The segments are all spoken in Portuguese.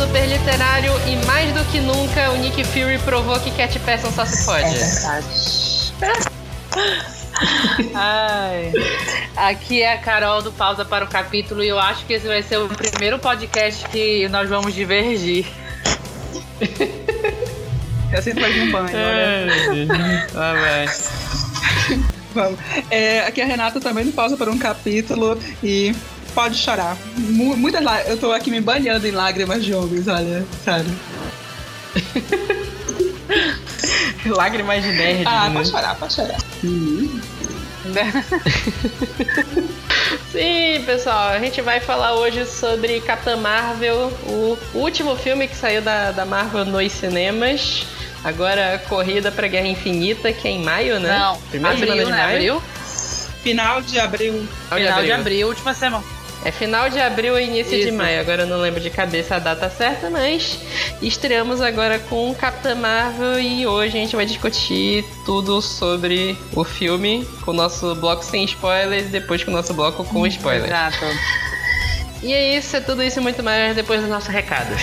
super literário e mais do que nunca o Nick Fury provou que Cat Person só se pode. É verdade. Ai. Aqui é a Carol do Pausa para o Capítulo e eu acho que esse vai ser o primeiro podcast que nós vamos divergir. Eu sinto mais um banho, né? Vai. Vamos. É, aqui é a Renata também do Pausa para um Capítulo e pode chorar. Mu muitas lá, eu tô aqui me banhando em lágrimas de homens, olha, sério. Lágrimas de nerd. Ah, né? pode chorar, pode chorar. Sim, pessoal, a gente vai falar hoje sobre Capitã Marvel, o último filme que saiu da, da Marvel nos cinemas. Agora, Corrida pra Guerra Infinita, que é em maio, né? Não, Primeira abril, semana de né? maio. Abril? Final de abril. Final de abril, última semana. É final de abril e início de Isso. maio. Agora eu não lembro de cabeça a data certa, mas estreamos agora com Capitã Marvel e hoje a gente vai discutir tudo sobre o filme com o nosso bloco sem spoilers e depois com o nosso bloco com spoilers. Exato. E é isso, é tudo isso e muito mais depois dos nossos recados.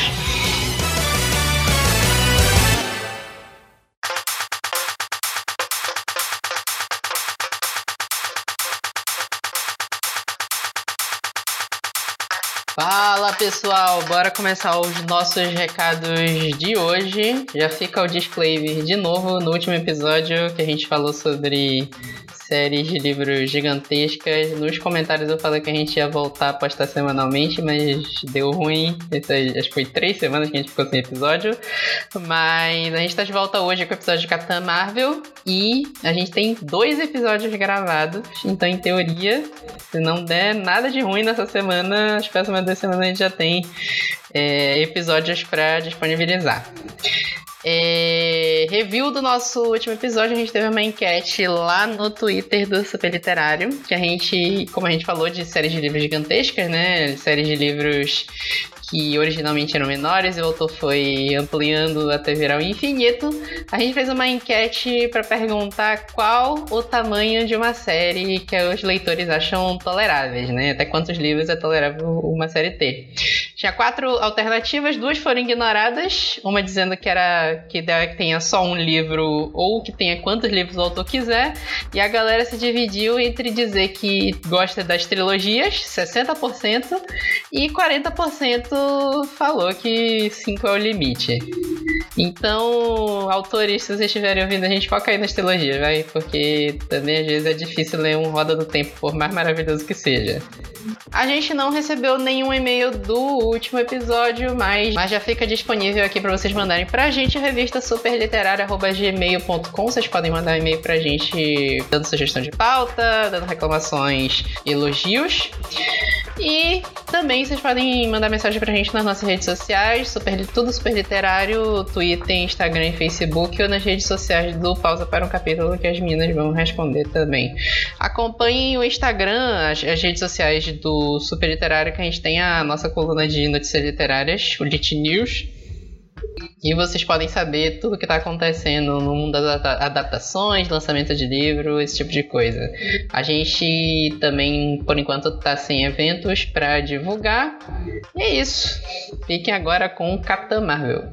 Fala pessoal, bora começar os nossos recados de hoje. Já fica o disclaimer de novo no último episódio que a gente falou sobre séries de livros gigantescas. Nos comentários eu falei que a gente ia voltar a postar semanalmente, mas deu ruim. Essas- acho que foi três semanas que a gente ficou sem episódio. Mas a gente tá de volta hoje com o episódio de Capitã Marvel. E a gente tem dois episódios gravados. Então, em teoria, se não der nada de ruim nessa semana, as próximas duas semanas a gente já tem é, episódios pra disponibilizar. É, review do nosso último episódio, a gente teve uma enquete lá no Twitter do Super Literário, que a gente, como a gente falou de séries de livros gigantescas, né? Séries de livros que originalmente eram menores e o autor foi ampliando até virar o infinito. A gente fez uma enquete para perguntar qual o tamanho de uma série que os leitores acham toleráveis, né? Até quantos livros é tolerável uma série ter. Tinha quatro alternativas, duas foram ignoradas, uma dizendo que era que tenha só um livro ou que tenha quantos livros o autor quiser, e a galera se dividiu entre dizer que gosta das trilogias, 60%, e 40% falou que 5 é o limite. Então, autores, se vocês estiverem ouvindo, a gente foca aí nas trilogias, vai? Porque também às vezes é difícil ler um Roda do Tempo, por mais maravilhoso que seja. A gente não recebeu nenhum e-mail do último episódio, mas, mas já fica disponível aqui para vocês mandarem pra gente, revista superliterária.gmail.com. Vocês podem mandar um e-mail pra gente dando sugestão de pauta, dando reclamações, elogios. E também vocês podem mandar mensagem pra gente nas nossas redes sociais, super, tudo super literário, Twitter, Instagram e Facebook, ou nas redes sociais do Pausa para um Capítulo, que as meninas vão responder também. Acompanhem o Instagram, as, as redes sociais do Super Literário, que a gente tem a nossa coluna de notícias literárias, o Lit News. E vocês podem saber tudo o que está acontecendo no mundo das adapta- adaptações, lançamento de livro, esse tipo de coisa. A gente também, por enquanto, está sem eventos para divulgar. E é isso. Fiquem agora com Capitã Marvel.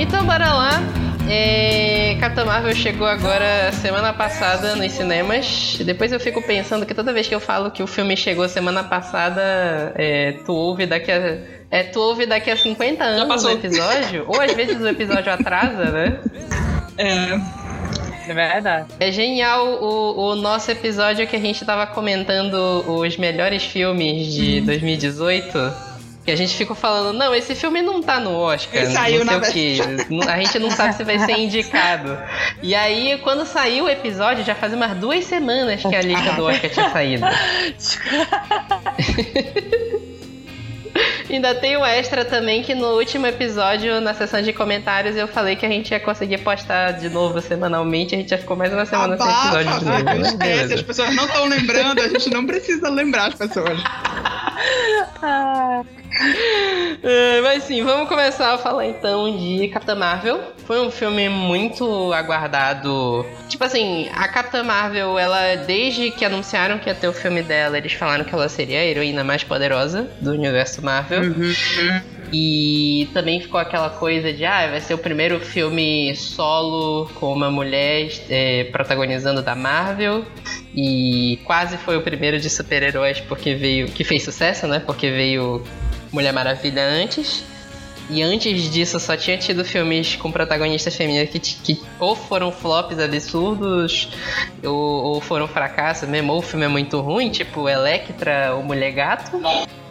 Então bora lá. É... Capitã Marvel chegou agora semana passada nos cinemas. Depois eu fico pensando que toda vez que eu falo que o filme chegou semana passada, é, tu ouve daqui a. É, tu ouve daqui a 50 anos o episódio, ou às vezes o episódio atrasa, né? É, É verdade. É genial o, o nosso episódio que a gente tava comentando os melhores filmes de 2018. Que a gente ficou falando, não, esse filme não tá no Oscar. Ele não saiu, sei na o. Não- A gente não sabe se vai ser indicado. E aí, quando saiu o episódio, já faz umas duas semanas que a lista do Oscar tinha saído. Ainda tem o extra também que no último episódio, na sessão de comentários, eu falei que a gente ia conseguir postar de novo semanalmente. A gente já ficou mais uma semana sem episódio de novo. Né? Esquece, as pessoas não estão lembrando, a gente não precisa lembrar as pessoas. ah. É, mas sim, vamos começar a falar então de Capitã Marvel. Foi um filme muito aguardado. Tipo assim, a Capitã Marvel, ela, desde que anunciaram que ia ter o filme dela, eles falaram que ela seria a heroína mais poderosa do universo Marvel. Uhum. E também ficou aquela coisa de, ah, vai ser o primeiro filme solo com uma mulher é, protagonizando da Marvel. E quase foi o primeiro de super-heróis porque veio. que fez sucesso, né? Porque veio Mulher Maravilha antes. E antes disso só tinha tido filmes com protagonistas femininas que, que ou foram flops absurdos, ou, ou, foram fracassos mesmo, ou o filme é muito ruim, tipo Electra ou Mulher Gato.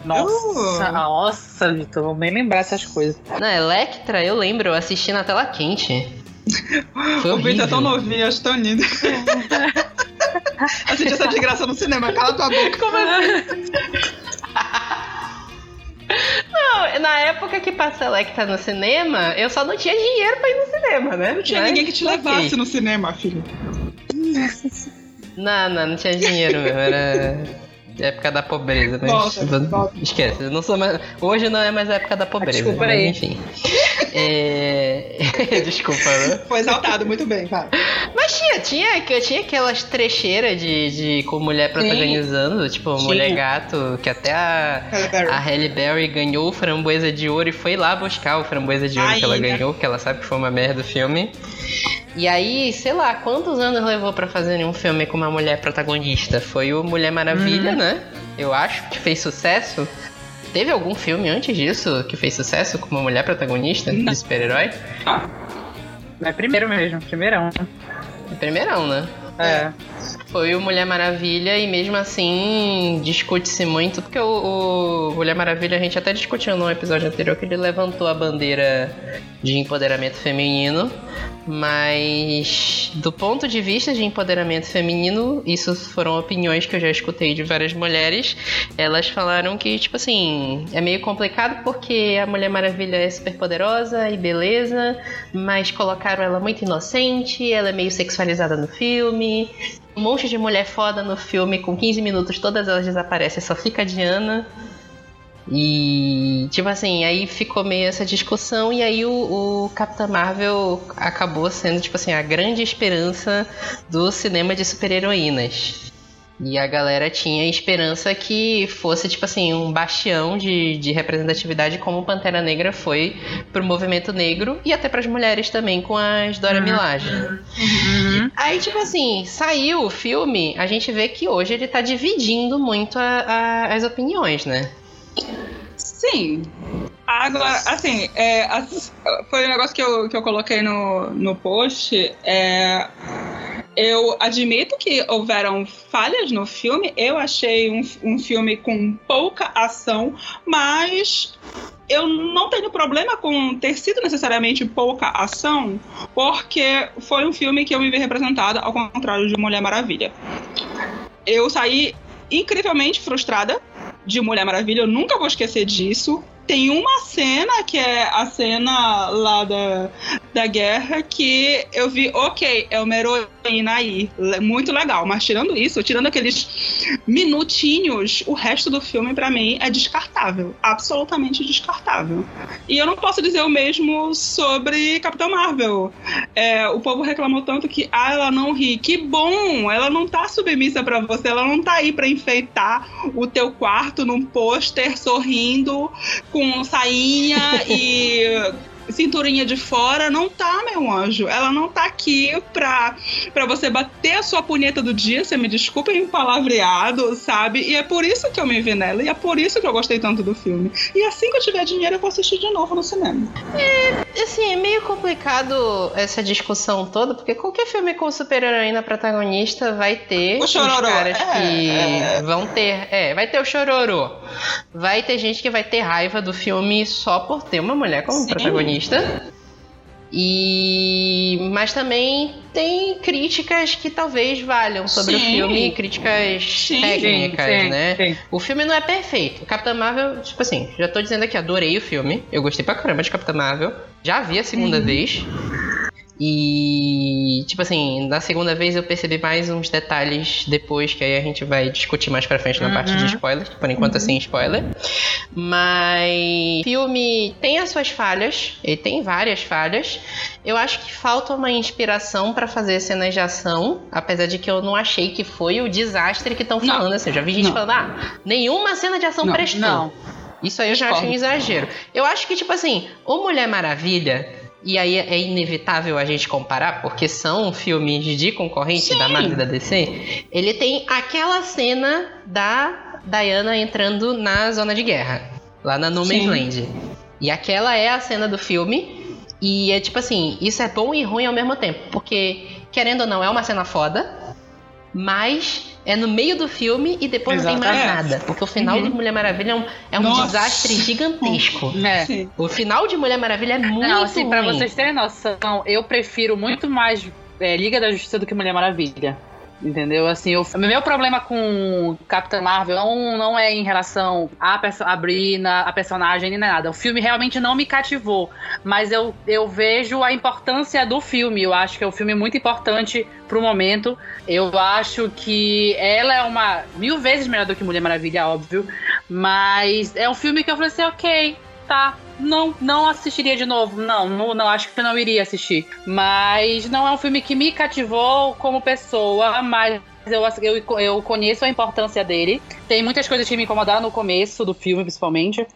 Nossa, uh. nossa, Vitor, vou nem lembrar essas coisas. Não, Electra, eu lembro, eu assisti na tela quente. Foi o Vitor é tão novinho, acho tão lindo. assisti essa desgraça no cinema, cala tua boca. Como assim? Não, na época que passou Electra no cinema, eu só não tinha dinheiro pra ir no cinema, né? Não tinha Mas, ninguém que te levasse okay. no cinema, filho. Não, não, não tinha dinheiro mesmo. Era época da pobreza, mas. Volta, volta. Esquece, não sou mais. Hoje não é mais a época da pobreza. Desculpa mas, aí. Enfim. É... Desculpa, né? Foi exaltado, muito bem, cara. Mas tinha, tinha, tinha aquelas trecheiras de, de com mulher protagonizando, Sim. tipo, tinha. mulher gato, que até a, Halle a Halle Berry ganhou o framboesa de ouro e foi lá buscar o framboesa de ouro que ela ganhou, porque ela sabe que foi uma merda o filme. E aí, sei lá, quantos anos levou para fazer um filme com uma mulher protagonista? Foi o Mulher Maravilha, uhum. né? Eu acho que fez sucesso. Teve algum filme antes disso que fez sucesso com uma mulher protagonista de super-herói? É primeiro mesmo, primeirão. É primeirão, né? É. Foi o Mulher Maravilha e mesmo assim discute-se muito, porque o, o, Mulher Maravilha a gente até discutiu no episódio anterior que ele levantou a bandeira de empoderamento feminino, mas do ponto de vista de empoderamento feminino, isso foram opiniões que eu já escutei de várias mulheres. Elas falaram que, tipo assim, é meio complicado porque a Mulher Maravilha é super poderosa e beleza, mas colocaram ela muito inocente, ela é meio sexualizada no filme. Um monte de mulher foda no filme, com 15 minutos todas elas desaparecem, só fica a Diana. E, tipo assim, aí ficou meio essa discussão, e aí o, o Capitã Marvel acabou sendo, tipo assim, a grande esperança do cinema de super-heroínas. E a galera tinha esperança que fosse, tipo assim, um bastião de, de representatividade como Pantera Negra foi pro movimento negro e até para as mulheres também com as Dora uhum. Milaje. Uhum. Aí, tipo assim, saiu o filme, a gente vê que hoje ele tá dividindo muito a, a, as opiniões, né? Sim. Agora, assim, é, foi um negócio que eu, que eu coloquei no, no post. É, eu admito que houveram falhas no filme. Eu achei um, um filme com pouca ação, mas eu não tenho problema com ter sido necessariamente pouca ação, porque foi um filme que eu me vi representada, ao contrário de Mulher Maravilha. Eu saí incrivelmente frustrada de Mulher Maravilha, eu nunca vou esquecer disso. Tem uma cena que é a cena lá da, da guerra que eu vi, ok, é uma heroína aí, muito legal. Mas tirando isso, tirando aqueles minutinhos, o resto do filme para mim é descartável, absolutamente descartável. E eu não posso dizer o mesmo sobre Capitão Marvel. É, o povo reclamou tanto que ah, ela não ri. Que bom, ela não tá submissa para você, ela não tá aí para enfeitar o teu quarto num pôster sorrindo com com sainha e cinturinha de fora, não tá, meu anjo. Ela não tá aqui pra, pra você bater a sua punheta do dia, você me desculpa em palavreado, sabe? E é por isso que eu me vi nela, e é por isso que eu gostei tanto do filme. E assim que eu tiver dinheiro, eu vou assistir de novo no cinema. É, assim, é meio complicado essa discussão toda, porque qualquer filme com super-heroína protagonista vai ter o os caras é, que é. vão ter. É, vai ter o chororô. Vai ter gente que vai ter raiva do filme só por ter uma mulher como Sim. protagonista. E mas também tem críticas que talvez valham sobre sim. o filme, críticas sim, técnicas, sim, né? O filme não é perfeito. Capitã Marvel, tipo assim, já tô dizendo aqui, adorei o filme. Eu gostei pra caramba de Capitã Marvel. Já vi a segunda vez. E, tipo assim, na segunda vez eu percebi mais uns detalhes depois, que aí a gente vai discutir mais pra frente na uhum. parte de spoilers, que por enquanto uhum. é sem spoiler. Mas o filme tem as suas falhas, ele tem várias falhas. Eu acho que falta uma inspiração para fazer cenas de ação, apesar de que eu não achei que foi o desastre que estão falando. Assim, eu já vi gente não. falando, ah, nenhuma cena de ação não, prestou. Não. Isso aí eu já achei um exagero. Eu acho que, tipo assim, o Mulher Maravilha e aí é inevitável a gente comparar, porque são filmes de concorrente Sim. da Marvel da DC. Ele tem aquela cena da Diana entrando na zona de guerra, lá na No Man's Land. E aquela é a cena do filme. E é tipo assim, isso é bom e ruim ao mesmo tempo. Porque, querendo ou não, é uma cena foda. Mas é no meio do filme e depois Exatamente. não tem mais nada. Porque o final uhum. de Mulher Maravilha é um, é um desastre gigantesco. É. O final de Mulher Maravilha é muito não, assim, ruim. Pra vocês terem noção, eu prefiro muito mais é, Liga da Justiça do que Mulher Maravilha. Entendeu? Assim, o meu problema com Capitã Marvel não, não é em relação a, a Brina, a personagem, nem nada. O filme realmente não me cativou. Mas eu, eu vejo a importância do filme. Eu acho que é um filme muito importante pro momento. Eu acho que ela é uma mil vezes melhor do que Mulher Maravilha, óbvio. Mas é um filme que eu falei assim, ok, tá, não, não assistiria de novo. Não, não, não, acho que não iria assistir. Mas não é um filme que me cativou como pessoa, mas eu, eu, eu conheço a importância dele. Tem muitas coisas que me incomodaram no começo do filme, principalmente.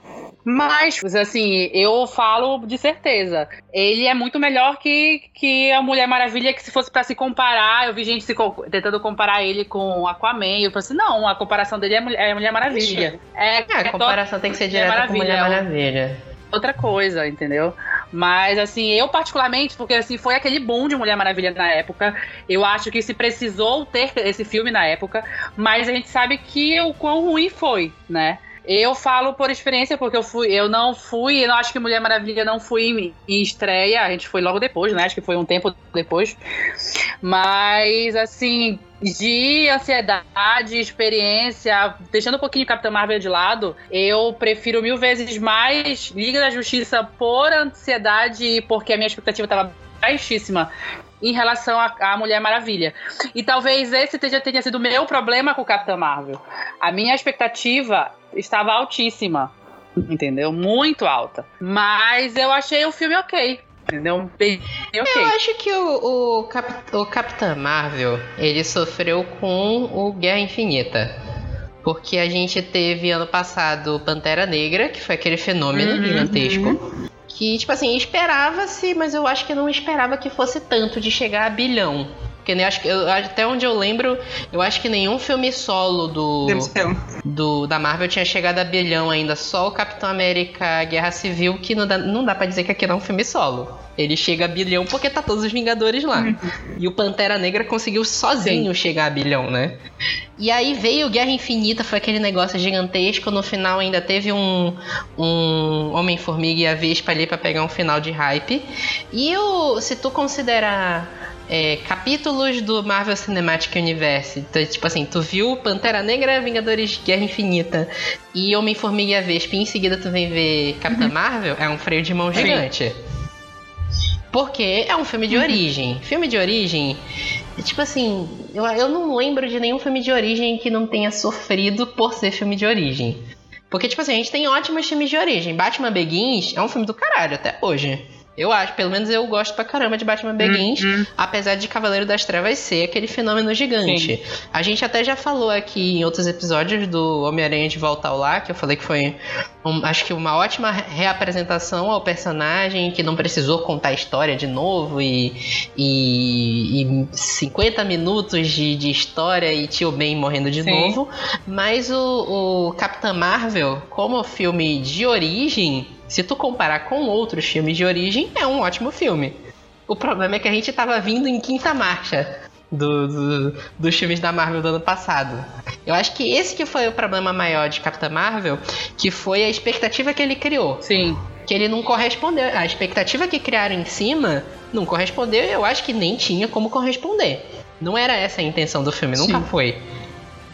Mas, assim, eu falo de certeza. Ele é muito melhor que, que a Mulher Maravilha, que se fosse para se comparar, eu vi gente se tentando comparar ele com Aquaman. Eu falei assim: não, a comparação dele é Mulher, é Mulher Maravilha. É, é, a é comparação tem que ser direta com Mulher Maravilha. outra coisa, entendeu? Mas, assim, eu particularmente, porque assim, foi aquele boom de Mulher Maravilha na época. Eu acho que se precisou ter esse filme na época, mas a gente sabe que o quão ruim foi, né? Eu falo por experiência, porque eu fui, eu não fui, eu acho que Mulher Maravilha não fui em, em estreia, a gente foi logo depois, né? Acho que foi um tempo depois. Mas, assim, de ansiedade, experiência, deixando um pouquinho Capitã Marvel de lado, eu prefiro mil vezes mais Liga da Justiça por ansiedade e porque a minha expectativa estava baixíssima em relação à Mulher Maravilha. E talvez esse tenha, tenha sido o meu problema com o Capitão Marvel. A minha expectativa estava altíssima, entendeu? Muito alta. Mas eu achei o filme ok. Entendeu? Bem, okay. Eu acho que o, o, Cap, o Capitão Marvel ele sofreu com o Guerra Infinita. Porque a gente teve ano passado Pantera Negra, que foi aquele fenômeno uhum, gigantesco. Uhum que, tipo assim, esperava-se, mas eu acho que não esperava que fosse tanto de chegar a bilhão. Porque nem acho que eu, até onde eu lembro, eu acho que nenhum filme solo do, do da Marvel tinha chegado a bilhão ainda. Só o Capitão América Guerra Civil, que não dá, não dá pra dizer que aqui não é um filme solo. Ele chega a bilhão porque tá todos os Vingadores lá. Uhum. E o Pantera Negra conseguiu sozinho Sim. chegar a bilhão, né? E aí veio Guerra Infinita, foi aquele negócio gigantesco. No final ainda teve um, um Homem-Formiga e a Vespa ali pra pegar um final de hype. E o, se tu considerar é, capítulos do Marvel Cinematic Universe. Então, tipo assim, tu viu Pantera Negra, Vingadores Guerra Infinita e Homem-Formiga e a Vespa, e em seguida tu vem ver Capitã uhum. Marvel, é um freio de mão gigante. Porque é um filme de uhum. origem. Filme de origem, tipo assim, eu, eu não lembro de nenhum filme de origem que não tenha sofrido por ser filme de origem. Porque, tipo assim, a gente tem ótimos filmes de origem. Batman Begins é um filme do caralho até hoje. Eu acho, pelo menos eu gosto pra caramba de Batman Begins, uhum. apesar de Cavaleiro das Trevas ser aquele fenômeno gigante. Sim. A gente até já falou aqui em outros episódios do Homem-Aranha de Volta ao Lar, que eu falei que foi, um, acho que uma ótima reapresentação ao personagem, que não precisou contar a história de novo e, e, e 50 minutos de, de história e Tio Ben morrendo de Sim. novo. Mas o, o Capitã Marvel, como filme de origem, se tu comparar com outros filmes de origem, é um ótimo filme. O problema é que a gente tava vindo em quinta marcha do, do, dos filmes da Marvel do ano passado. Eu acho que esse que foi o problema maior de Capitã Marvel, que foi a expectativa que ele criou. Sim. que ele não correspondeu. A expectativa que criaram em cima não correspondeu e eu acho que nem tinha como corresponder. Não era essa a intenção do filme, nunca Sim. foi.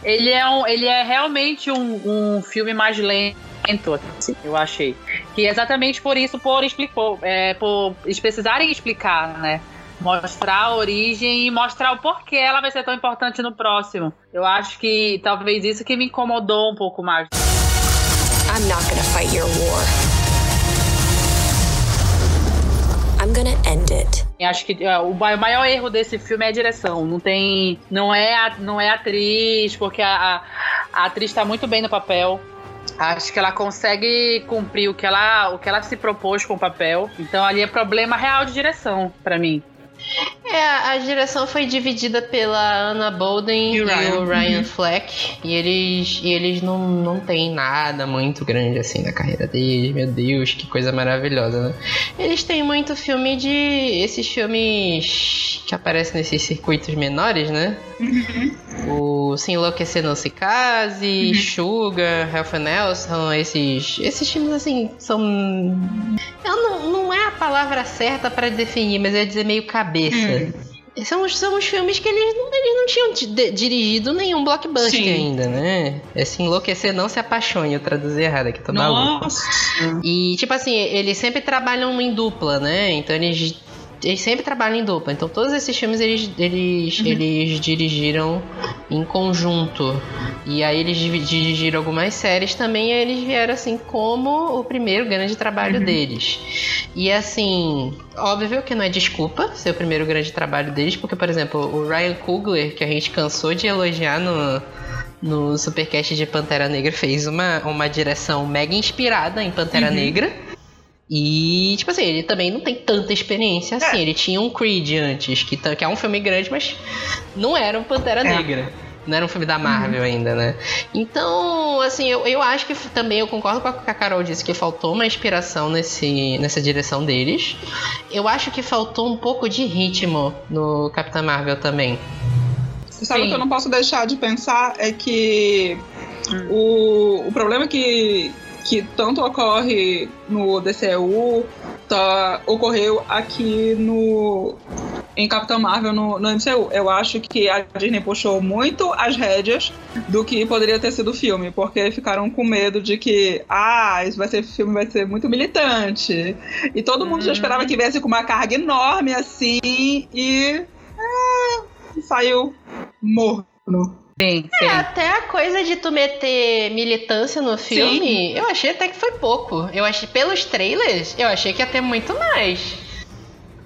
Ele é, um, ele é realmente um, um filme mais lento, assim, eu achei. Que exatamente por isso, por explicou, é, por eles precisarem explicar, né? Mostrar a origem e mostrar o porquê ela vai ser tão importante no próximo. Eu acho que talvez isso que me incomodou um pouco mais. I'm not gonna fight your war. I'm gonna end it. Eu acho que é, o ma- o maior erro desse filme é a direção. Não tem. Não é, a, não é a atriz, porque a, a, a atriz tá muito bem no papel. Acho que ela consegue cumprir o que ela, o que ela se propôs com o papel. Então ali é problema real de direção, pra mim. É, a direção foi dividida pela Anna Bolden E e, o Ryan. o Ryan Uhum. Fleck. E eles, e eles não, não têm nada muito grande assim na carreira deles. Meu Deus, que coisa maravilhosa, né? Eles têm muito filme de. esses filmes que aparecem nesses circuitos menores, né? O Se Enlouquecer Não Se Case, Sugar, Health and Nelson, esses, esses filmes assim são. Eu não, não é a palavra certa pra definir, mas eu ia dizer meio cabeça. Os- são os filmes que eles, não- eles não tinham dirigido nenhum blockbuster Sim. ainda, né? É Se Enlouquecer Não Se Apaixone, eu traduzi errado aqui, tô maluco. Nossa. E, tipo assim, eles sempre trabalham em dupla, né? Então eles, eles sempre trabalham em dupla. Então todos esses filmes eles, eles, eles dirigiram em conjunto. E aí eles dirigiram algumas séries também. E aí eles vieram assim como o primeiro grande trabalho deles. E assim, óbvio que não é desculpa ser o primeiro grande trabalho deles, porque, por exemplo, o Ryan Coogler, que a gente cansou de elogiar no, no Supercast de Pantera Negra fez uma, uma direção mega inspirada em Pantera Negra. E, tipo assim, ele também não tem tanta experiência assim. Ele tinha um Creed antes, que, tá- que é um filme grande, mas não era um Pantera É. Negra. Não era um filme da Marvel ainda, né? Então, assim, eu, eu acho que também eu concordo com a que a Carol disse que faltou uma inspiração nesse, nessa direção deles. Eu acho que faltou um pouco de ritmo no Capitã Marvel também. Sabe o que eu não posso deixar de pensar é que o, o problema que, que tanto ocorre no DCU tá, ocorreu aqui no em Capitão Marvel no, no MCU. Eu acho que a Disney puxou muito as rédeas do que poderia ter sido o filme, porque ficaram com medo de que, ah, isso vai ser filme, vai ser muito militante. E todo mundo já Uhum. esperava que viesse com uma carga enorme assim e é, saiu morno. Sim, sim. É, até a coisa de tu meter militância no filme, eu achei até que foi pouco. Eu achei, pelos trailers, eu achei que ia ter muito mais.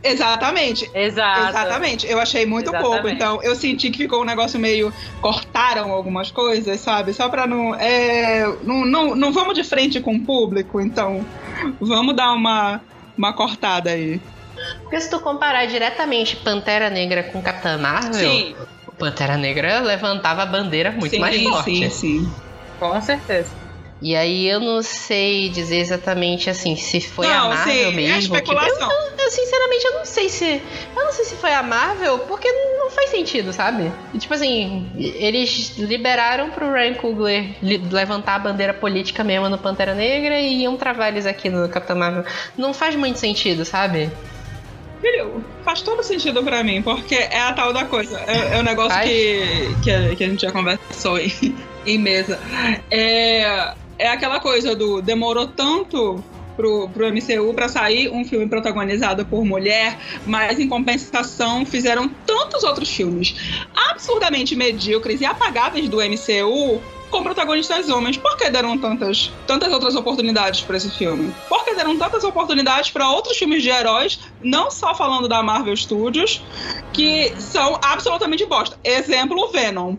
Exatamente. Exato. Exatamente, eu achei muito Exatamente. pouco, então eu senti que ficou um negócio meio. cortaram algumas coisas, sabe? Só pra não. É, não, não, não vamos de frente com o público, então vamos dar uma, uma cortada aí. Porque se tu comparar diretamente Pantera Negra com Capitã Marvel, Sim, Pantera Negra levantava a bandeira muito sim, mais forte. sim, sim. Com certeza. E aí eu não sei dizer exatamente assim se foi Não, a Marvel sim, é mesmo. que- especulação. eu, eu, sinceramente eu não sei se. Eu não sei se foi a Marvel, porque não faz sentido, sabe? E, tipo assim, eles liberaram pro Ryan Coogler li- levantar a bandeira política mesmo no Pantera Negra e iam travar eles aqui no Capitão Marvel. Não faz muito sentido, sabe? Filho, faz todo sentido pra mim, porque é a tal da coisa. É, é um negócio que, que, a, que a gente já conversou em, em mesa. É, é aquela coisa do demorou tanto pro, pro MCU pra sair um filme protagonizado por mulher, mas em compensação fizeram tantos outros filmes absurdamente medíocres e apagáveis do MCU com protagonistas homens. Por que deram tantas, tantas outras oportunidades para esse filme? Por que deram tantas oportunidades para outros filmes de heróis, não só falando da Marvel Studios, que são absolutamente bosta? Exemplo, Venom.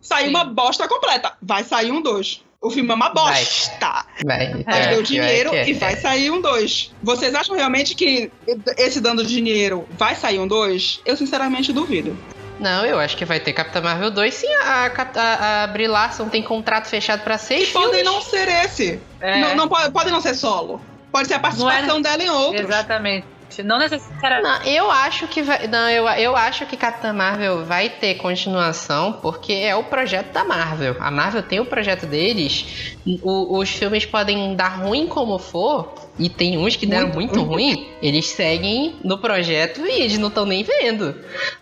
Saiu Sim. uma bosta completa. Vai sair um dois. O filme é uma bosta. Vai. Mas é, deu pior dinheiro que é. e vai sair um dois. Vocês acham realmente que esse dando dinheiro vai sair um dois? Eu sinceramente duvido. Não, eu acho que vai ter Capitã Marvel 2 sim. A, a, a Brie Larson tem contrato fechado pra seis Podem filmes. não ser esse. É. Não, não pode, pode não ser solo. Pode ser a participação dela em outros. Exatamente. Não necessariamente. Não, eu acho que vai, não, eu, eu acho que Capitã Marvel vai ter continuação porque é o projeto da Marvel. A Marvel tem o projeto deles. O, os filmes podem dar ruim como for, e tem uns que deram muito, muito ruim, eles seguem no projeto e eles não estão nem vendo.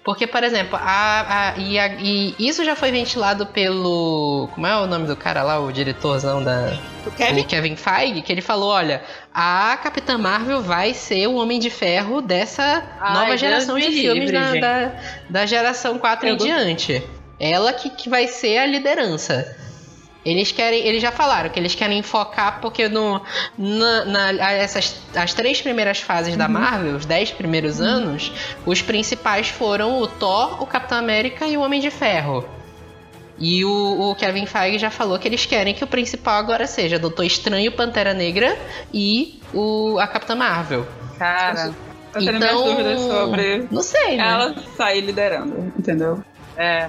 Porque, por exemplo, a, a, e, a, e, isso já foi ventilado pelo. Como é o nome do cara lá, o diretorzão da. O Kevin? O Kevin Feige, que ele falou: olha, a Capitã Marvel vai ser o Homem de Ferro dessa Ai, nova geração de filmes livre, da, da, da geração 4 Eu em tô- diante. Ela que, que vai ser a liderança. Eles querem, eles já falaram que eles querem focar porque no na, na- essas as três primeiras fases da Marvel, os dez primeiros anos, os principais foram o Thor, o Capitão América e o Homem de Ferro. E o, o Kevin Feige já falou que eles querem que o principal agora seja Doutor Estranho, Pantera Negra e o a Capitã Marvel. Cara, Eu tenho minhas dúvidas sobre Não sei, né? ela sair liderando, entendeu? É.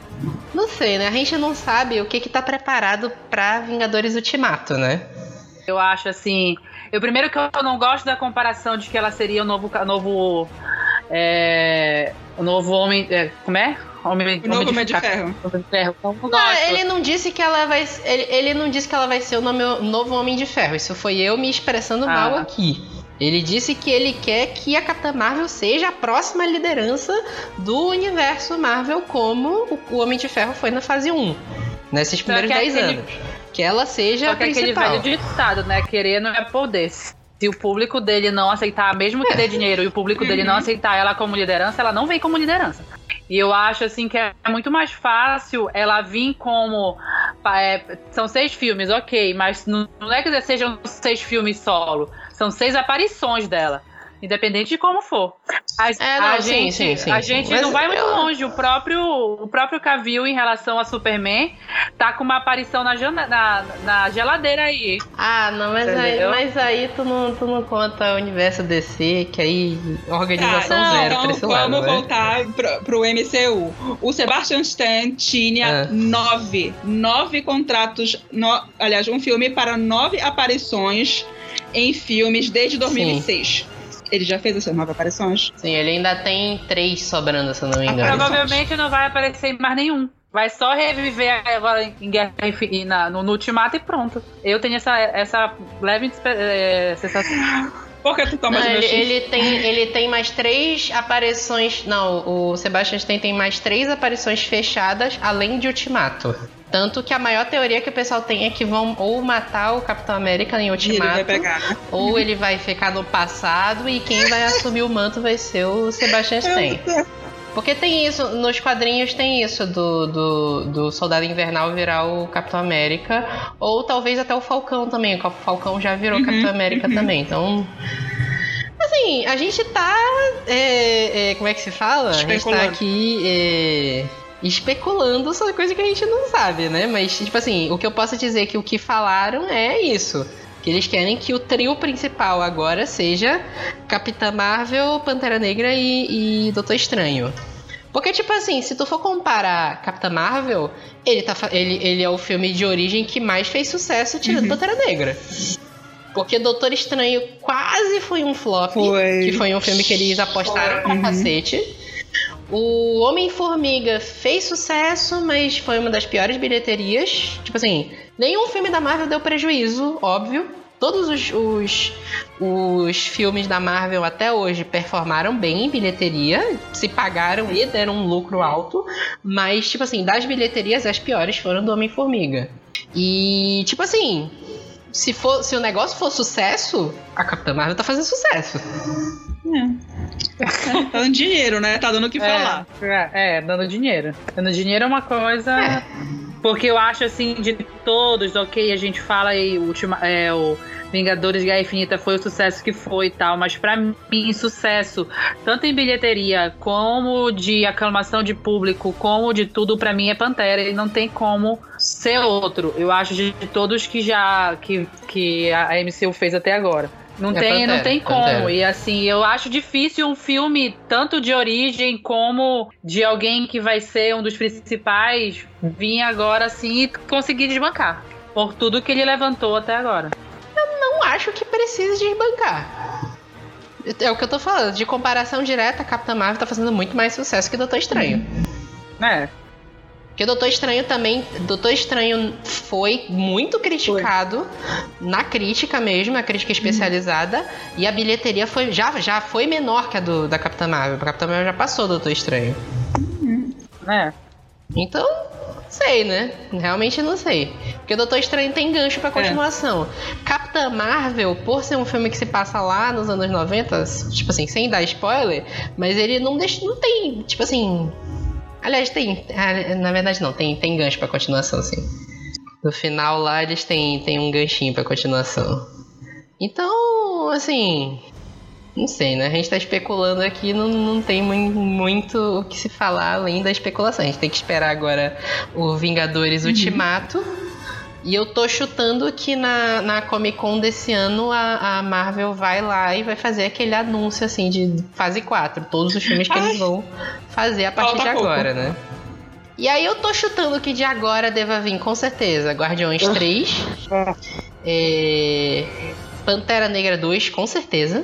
Não sei, né? A gente não sabe o que que tá preparado pra Vingadores Ultimato, né? Eu acho assim. Eu primeiro que eu não gosto da comparação de que ela seria o novo. novo é, o novo homem. é, como é? Homem, O novo Homem de Ferro. Homem de Ferro. Não, não ele não disse que ela vai. Ele, ele não disse que ela vai ser o nome- novo Homem de Ferro. Isso foi eu me expressando Ah. mal aqui. Ele disse que ele quer que a Capitã Marvel seja a próxima liderança do universo Marvel, como o- Homem de Ferro foi na fase 1, nesses primeiros que 10 aquele- anos. Que ela seja Só a que aquele principal. velho ditado, né? Querer não é poder. Se o público dele não aceitar, mesmo que dê dinheiro, e o público dele não aceitar ela como liderança, ela não vem como liderança. E eu acho assim que é muito mais fácil ela vir como. é, são seis filmes, ok, mas não, não é que sejam seis filmes solo. São seis aparições dela. Independente de como for. A, É, não, a sim, gente, sim, sim, a sim. gente Mas não vai muito eu- longe. O próprio, o próprio Cavill, em relação a Superman, tá com uma aparição na, na, na geladeira aí. Ah, não, mas aí, Entendeu? mas aí tu, não, tu não conta o universo DC, que aí organização Tá, zero então pra esse vamos lado, né? voltar pro, pro MCU. O Sebastian Stan tinha É. nove, nove contratos, no- aliás, um filme para nove aparições em filmes desde 2006. Ele já fez essas nove aparições? Sim, ele ainda tem três sobrando, se eu não me engano. Provavelmente não vai aparecer em mais nenhum. Vai só reviver agora em Guerra Infinita, no, no Ultimato e pronto. Eu tenho essa, essa leve é, sensação. Por que tu toma Não, ele, ele tem, ele tem mais três aparições. Não, o Sebastian Stan tem mais três aparições fechadas, além de Ultimato. Tanto que a maior teoria que o pessoal tem é que vão ou matar o Capitão América em ele Ultimato, vai pegar, né? ou ele vai ficar no passado e quem vai assumir o manto vai ser o Sebastian Stan. Porque tem isso, nos quadrinhos tem isso do, do, do Soldado Invernal virar o Capitão América, ou talvez até o Falcão também, o Falcão já virou Uhum, Capitão América uhum. também, então... Assim, a gente tá... é, é, como é que se fala? A gente tá aqui... é, especulando sobre coisa que a gente não sabe, né? Mas, tipo assim, o que eu posso dizer é que o que falaram é isso. Que eles querem que o trio principal agora seja Capitã Marvel, Pantera Negra e, e Doutor Estranho. Porque, tipo assim, se tu for comparar Capitã Marvel, ele, tá, ele, ele é o filme de origem que mais fez sucesso tirando Uhum. Pantera Negra. Porque Doutor Estranho quase foi um flop. Foi. Que foi um filme que eles apostaram pra Uhum. cacete. O Homem-Formiga fez sucesso, mas foi uma das piores bilheterias. Tipo assim, nenhum filme da Marvel deu prejuízo, óbvio. Todos os, os, os filmes da Marvel até hoje performaram bem em bilheteria, se pagaram e deram um lucro alto, mas, tipo assim, das bilheterias, as piores foram do Homem-Formiga. E, tipo assim, se, for, se o negócio for sucesso, a Capitã Marvel tá fazendo sucesso. É. Tá dando dinheiro, né? Tá dando o que falar. É, é, dando dinheiro. Dando dinheiro é uma coisa. Porque eu acho assim, de todos, ok, a gente fala aí, o, última, é, o Vingadores Guerra Infinita foi o sucesso que foi e tal, mas pra mim, sucesso, tanto em bilheteria, como de aclamação de público, como de tudo, pra mim é Pantera, e não tem como ser outro. Eu acho de, de todos que já. que, que a MCU fez até agora. Não, É tem, não Pantera, tem como. Pantera. E assim, eu acho difícil um filme, tanto de origem como de alguém que vai ser um dos principais, vir agora assim e conseguir desbancar. Por tudo que ele levantou até agora. Não acho que precise desbancar. É o que eu tô falando. De comparação direta, a Capitã Marvel tá fazendo muito mais sucesso que Doutor Estranho. É. Porque Doutor Estranho também. Doutor Estranho foi muito criticado na crítica mesmo, a crítica especializada. E a bilheteria foi, já, já foi menor que a do, da Capitã Marvel. A Capitã Marvel já passou do Doutor Estranho. É. Então, sei, né? Realmente não sei. Porque Doutor Estranho tem gancho pra continuação. Capitã Marvel, por ser um filme que se passa lá nos anos 90, tipo assim, sem dar spoiler, mas ele não deixa. não tem, tipo assim. Aliás, tem. ah, Na verdade não, tem, tem gancho pra continuação, sim. No final lá eles têm, têm um ganchinho pra continuação. Então, assim. Não sei, né? A gente tá especulando aqui, não, não tem mui- muito o que se falar além da especulação. A gente tem que esperar agora o Vingadores Ultimato. E eu tô chutando que na, na Comic Con desse ano a, a Marvel vai lá e vai fazer aquele anúncio assim de fase 4. Todos os filmes que eles vão fazer a partir Falta de pouco. agora, né? E aí eu tô chutando que de agora deva vir com certeza Guardiões 3. é, Pantera Negra 2, com certeza.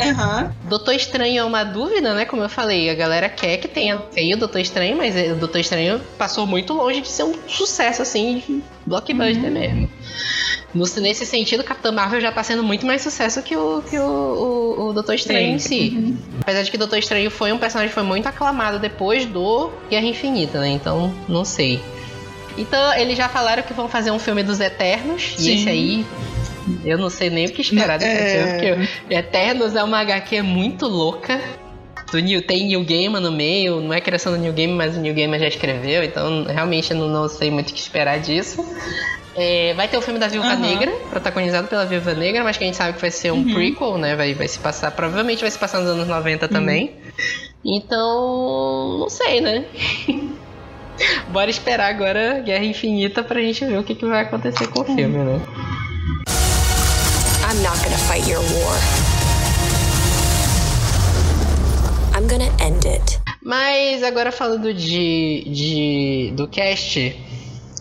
Aham. Doutor Estranho é uma dúvida, né? Como eu falei, a galera quer que tenha feio o Doutor Estranho, mas o Doutor Estranho passou muito longe de ser um sucesso assim, de blockbuster mesmo. No- nesse sentido, Capitã Marvel já tá sendo muito mais sucesso que o, que o, o, o Doutor Estranho em si. Apesar de que Doutor Estranho foi um personagem que foi muito aclamado depois do Guerra Infinita, né? Então, não sei. Então, eles já falaram que vão fazer um filme dos Eternos. E Sim. esse aí, eu não sei nem o que esperar desse É. filme, porque Eternos é uma HQ muito louca. Do New, tem New Gaiman no meio, não é criação do New Gaiman, mas o New Gaiman já escreveu, então realmente eu não, não sei muito o que esperar disso. É, vai ter o filme da Viúva Aham. Negra, protagonizado pela Viúva Negra, mas que a gente sabe que vai ser um prequel, né? Vai, vai se passar, provavelmente vai se passar nos anos 90 também. Então, não sei, né? Bora esperar agora Guerra Infinita pra gente ver o que, que vai acontecer com o filme, né? I'm not gonna fight your war. I'm gonna end it. Mas agora falando de, de do cast,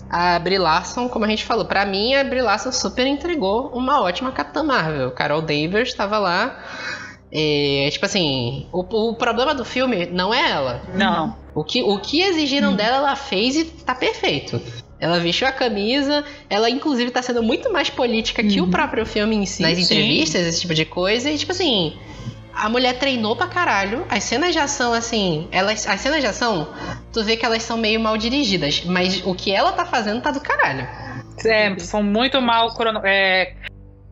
a Brie Larson, como a gente falou, pra mim a Brie Larson super entregou uma ótima Capitã Marvel. Carol Danvers estava lá. É, tipo assim, o, o problema do filme não é ela. Não. O que, o que exigiram dela, ela fez e tá perfeito. Ela vestiu a camisa, ela inclusive tá sendo muito mais política que o próprio filme em si, nas Sim. entrevistas, esse tipo de coisa. E tipo assim, a mulher treinou pra caralho. As cenas de ação, assim, elas, as cenas de ação, tu vê que elas são meio mal dirigidas, mas o que ela tá fazendo tá do caralho. É, são muito mal crono- é,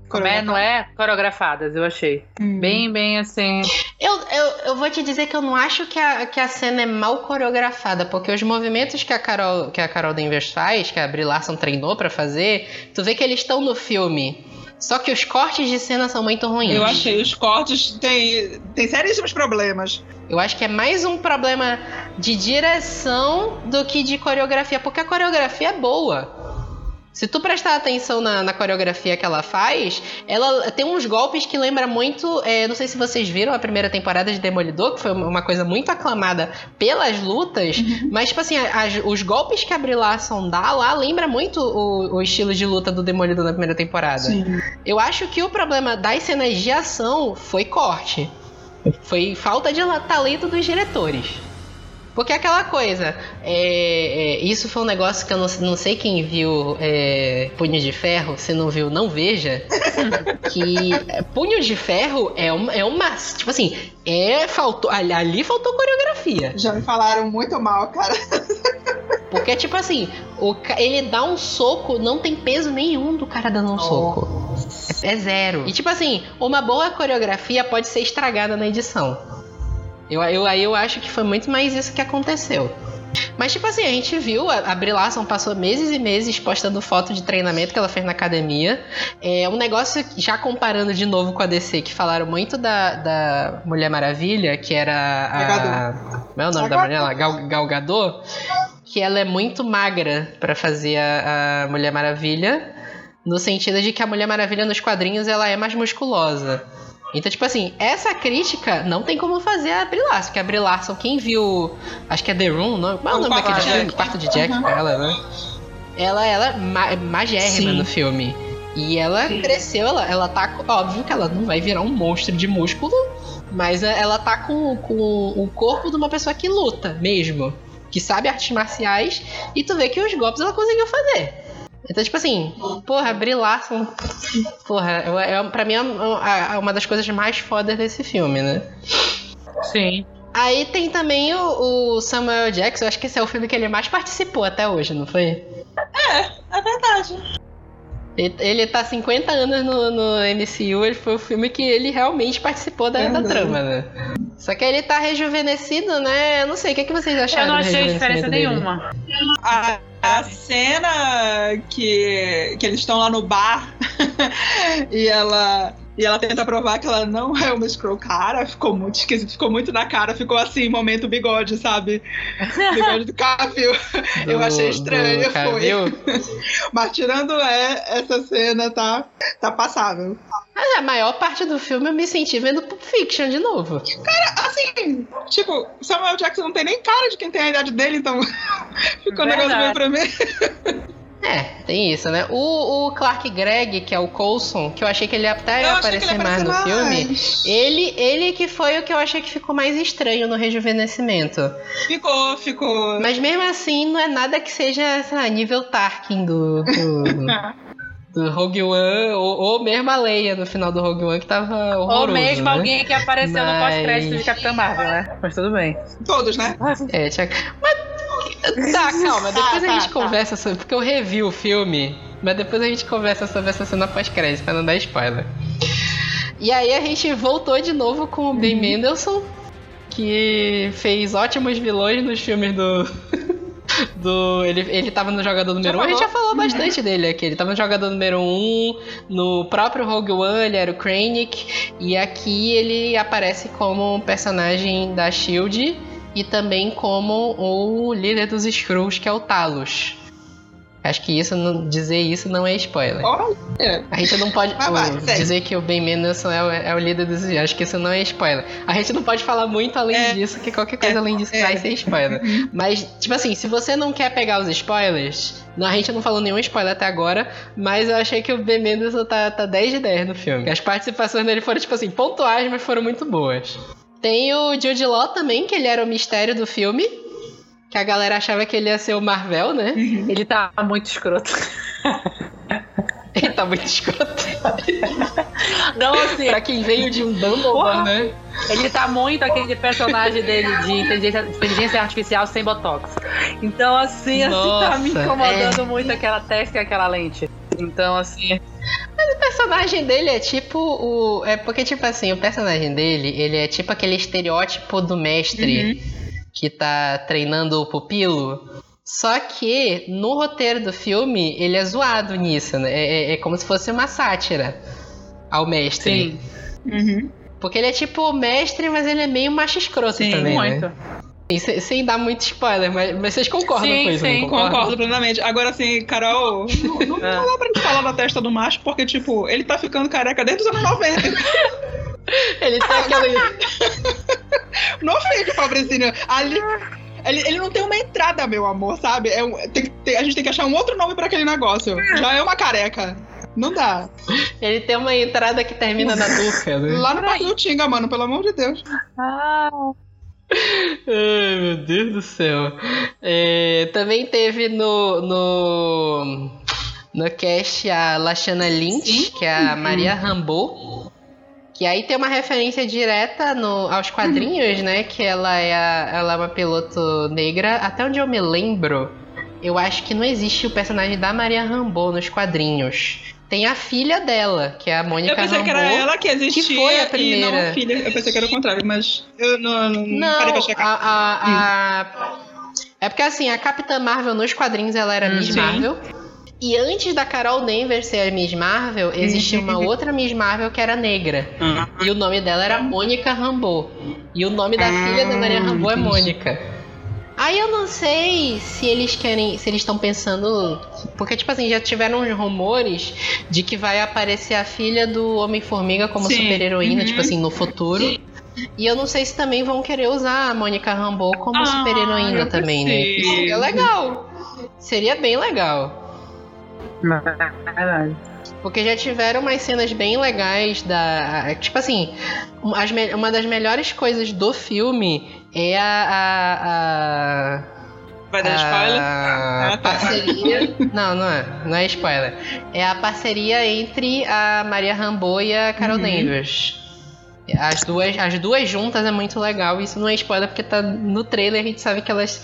como é, não é? Coreografadas, eu achei. Hum. Bem, bem assim. Eu, eu, eu vou te dizer que eu não acho que a, que a cena é mal coreografada, porque os movimentos que a Carol, que a Carol Danvers faz, que a Brie Larson treinou pra fazer, tu vê que eles estão no filme. Só que os cortes de cena são muito ruins. Eu achei os cortes tem, tem seríssimos problemas. Eu acho que é mais um problema de direção do que de coreografia, porque a coreografia é boa. Se tu prestar atenção na, na coreografia que ela faz, ela tem uns golpes que lembra muito. é, não sei se vocês viram a primeira temporada de Demolidor, que foi uma coisa muito aclamada pelas lutas, mas, tipo assim, as- os golpes que a Brie Larson dá lá lembra muito o, o estilo de luta do Demolidor na primeira temporada. Eu acho que o problema das cenas de ação foi corte. Foi falta de talento dos diretores. Porque aquela coisa, é, é, isso foi um negócio que eu não, não sei quem viu é, Punho de Ferro, se não viu, não veja. que é, Punho de Ferro é uma, é uma. Tipo assim, é, faltou, ali, ali faltou coreografia. Já me falaram muito mal, cara. Porque, tipo assim, o, ele dá um soco, não tem peso nenhum do cara dando um soco. É, é zero. E, tipo assim, uma boa coreografia pode ser estragada na edição. Eu, eu, aí eu acho que foi muito mais isso que aconteceu. Mas, tipo assim, a gente viu, a, a Brie Larson passou meses e meses postando foto de treinamento que ela fez na academia. É um negócio, já comparando de novo com a DC, que falaram muito da, da Mulher Maravilha, que era a. Como é o nome da mulher lá? Gal, Gal Gadot que ela é muito magra pra fazer a, a Mulher Maravilha, no sentido de que a Mulher Maravilha nos quadrinhos ela é mais musculosa. Então, tipo assim, essa crítica não tem como fazer a Brie Larson, porque a Brie Larson, quem viu, acho que é The Room, não? qual é o O nome daquele Quarto de filme? Jack. Quarto de Jack com ela, né? Ela, ela é ma magérrima Sim. no filme. E ela cresceu, ela, ela tá. Óbvio que ela não vai virar um monstro de músculo Mas é, ela tá com, com o corpo de uma pessoa que luta mesmo. Que sabe artes marciais. E tu vê que os golpes ela conseguiu fazer. Então, tipo assim, porra, Brie Larson. Porra, é, é, pra mim é uma, é uma das coisas mais fodas desse filme, né? Sim. Aí tem também o, o Samuel Jackson, acho que esse é o filme que ele mais participou até hoje, não foi? É, é verdade. Ele, ele tá 50 anos no, no MCU, ele foi o filme que ele realmente participou da, da trama, né? Só que ele tá rejuvenescido, né? Eu não sei, o que, é que vocês acharam? Eu não achei diferença dele? nenhuma. A, a cena que, que eles estão lá no bar e ela. E ela tenta provar que ela não é uma Scroll cara, ficou muito esquisito, ficou muito na cara, ficou assim, momento bigode, sabe? Bigode do Cavill. Eu Do- achei estranho, foi. Mas tirando é, essa cena, tá, tá passável. A maior parte do filme eu me senti vendo Pulp Fiction de novo. Assim, tipo, Samuel Jackson não tem nem cara de quem tem a idade dele, então ficou um negócio meio pra mim. É, tem isso, né? O, o Clark Gregg, que é o Coulson, que eu achei que ele até ia aparecer ele mais no aparece filme, mais. ele, ele que foi o que eu achei que ficou mais estranho no rejuvenescimento. Ficou, ficou. Mas mesmo assim, não é nada que seja, sei lá, nível Tarkin do, do, do Rogue One, ou, ou mesmo a Leia no final do Rogue One, que tava horroroso, Ou mesmo né? alguém que apareceu no Mas- pós-crédito de Capitã Marvel, né? Mas tudo bem. Todos, né? É, tinha... Mas. Tá, calma, depois Tá, a gente tá, tá. conversa sobre. Porque eu revi o filme, mas depois a gente conversa sobre essa cena pós-crédito, pra não dar spoiler. E aí a gente voltou de novo com o Ben Uhum. Mendelsohn, que fez ótimos vilões nos filmes do. Do, ele, ele tava no jogador número 1, um, a gente já falou bastante dele aqui. Ele tava no jogador número 1, um, no próprio Rogue One, ele era o Krennic, e aqui ele aparece como um personagem da Shield e também como o líder dos Skrulls, que é o Talos. Acho que isso não- dizer isso não é spoiler. Olha. A gente não pode Vai, vai, segue. dizer que o Ben Mendelsohn é o, é o líder dos. Acho que isso não é spoiler. A gente não pode falar muito além É. disso, que qualquer coisa É. além disso É. vai ser spoiler. Mas, tipo assim, se você não quer pegar os spoilers, não, a gente não falou nenhum spoiler até agora, mas eu achei que o Ben Mendelsohn tá, tá 10 de 10 no filme. As participações dele foram, tipo assim, pontuais, mas foram muito boas. Tem o Jude Law também, que ele era o mistério do filme. Que a galera achava que ele ia ser o Marvel, né? Ele tá muito escroto. Ele tá muito escroto. Não, assim, pra quem veio de um Dumbledore, Porra. né? ele tá muito aquele personagem dele de inteligência, inteligência artificial sem botox. Então, assim, assim tá me Nossa, incomodando muito aquela testa e aquela lente. Então, assim. O personagem dele é tipo o. É porque, tipo assim, o personagem dele, ele é tipo aquele estereótipo do mestre que tá treinando o pupilo. Só que no roteiro do filme, ele é zoado nisso, né? É, é- é como se fosse uma sátira ao mestre. Sim, Uhum. Porque ele é tipo o mestre, mas ele é meio macho escroto Sim, também, muito. né? E se- sem dar muito spoiler, mas, mas vocês concordam Sim, com isso, sim, concordam? Concordo plenamente. Agora, assim, Carol, não, não, não dá pra gente falar da testa do macho, porque, tipo, ele tá ficando careca desde os anos 90. Ele tem aquele... Não ofende o Fabrício. Ali. Ele, ele não tem uma entrada, meu amor, sabe? É um- tem ter- a gente tem que achar um outro nome pra aquele negócio. Já é uma careca. Não dá. Ele tem uma entrada que termina na nuca, né? Lá no Parque do Tinga, mano, pelo amor de Deus. Ah, Ai, meu Deus do céu. É, também teve no, no, no cast a Lashana Lynch, que é a Maria Rambeau. Que aí tem uma referência direta no, aos quadrinhos, né? Que ela é, a- ela é uma piloto negra. Até onde eu me lembro, eu acho que não existe o personagem da Maria Rambeau nos quadrinhos. Tem a filha dela, que é a Mônica Eu pensei que era Rambeau. ela que existia que foi a e não primeira. a filha. Eu pensei que era o contrário, mas eu não, não, Não, parei pra checar. a, a- a- É porque assim, a Capitã Marvel nos quadrinhos ela era Hum, Miss sim. E antes da Carol Danvers ser a Miss Marvel, existia uma outra Miss Marvel que era negra. Ah. E o nome dela era Mônica Rambeau. E o nome da Ah, filha da Maria Rambeau é. Mônica. Aí eu não sei se eles querem, se eles estão pensando, porque tipo assim, já tiveram uns rumores de que vai aparecer a filha do Homem-Formiga como super-heroína, Uhum. tipo assim, no futuro. E eu não sei se também vão querer usar a Mônica Rambeau como Ah, super-heroína eu também, né? Seria legal. Seria bem legal. Porque já tiveram umas cenas bem legais da. Tipo assim, as me- uma das melhores coisas do filme é a. a, a Vai dar spoiler? a Ah, tá. parceria. não, não é. Não é spoiler. É a parceria entre a Maria Rambo e a Carol Uhum. Danvers. As duas, as duas juntas é muito legal. Isso não é spoiler porque tá no trailer, a gente sabe que elas,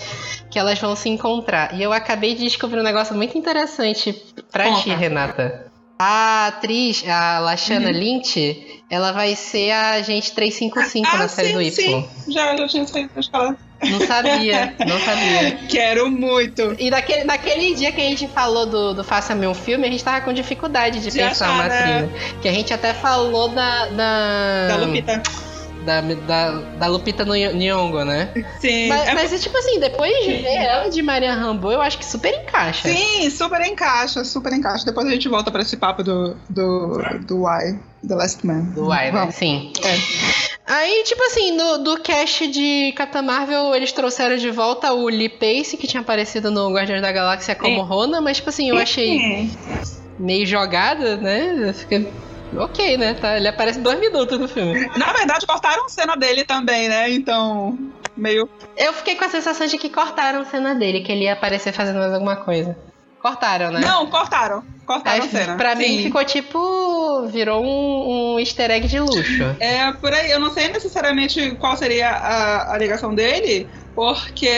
que elas vão se encontrar. E eu acabei de descobrir um negócio muito interessante pra ti. Renata. A atriz, a Lashana Uhum. Lynch, ela vai ser a agente 355 na série sim, do Y. sim. Já, já tinha saído da escola. Não sabia, não sabia. Quero muito. E naquele, naquele dia que a gente falou do, do Faça-me um filme, a gente tava com dificuldade de De pensar achar, uma né? trilha. Que a gente até falou da. Da, Da Lupita. Da, da, da Lupita no Nyong'o, né? Sim. Mas, é- mas é tipo assim, depois de ver ela de Maria Rambo, eu acho que super encaixa. Sim, super encaixa, super encaixa. Depois a gente volta pra esse papo do, do, do Why, The Last Man. Do Why, né? Sim. É. Aí, tipo assim, no, do cast de Capitã Marvel, eles trouxeram de volta o Lee Pace, que tinha aparecido no Guardiões da Galáxia como Sim. Rona, mas, tipo assim, eu achei meio jogada, né? Fiquei, Ok, né? Tá, ele aparece dois minutos no filme. Na verdade, cortaram cena dele também, né? Então, meio. Eu fiquei com a sensação de que cortaram a cena dele, que ele ia aparecer fazendo mais alguma coisa. Cortaram, né? Não, cortaram. Cortaram Aí, a cena. pra mim Sim. ficou tipo. Virou um, um easter egg de luxo. É, por aí, eu não sei necessariamente qual seria a, a ligação dele, porque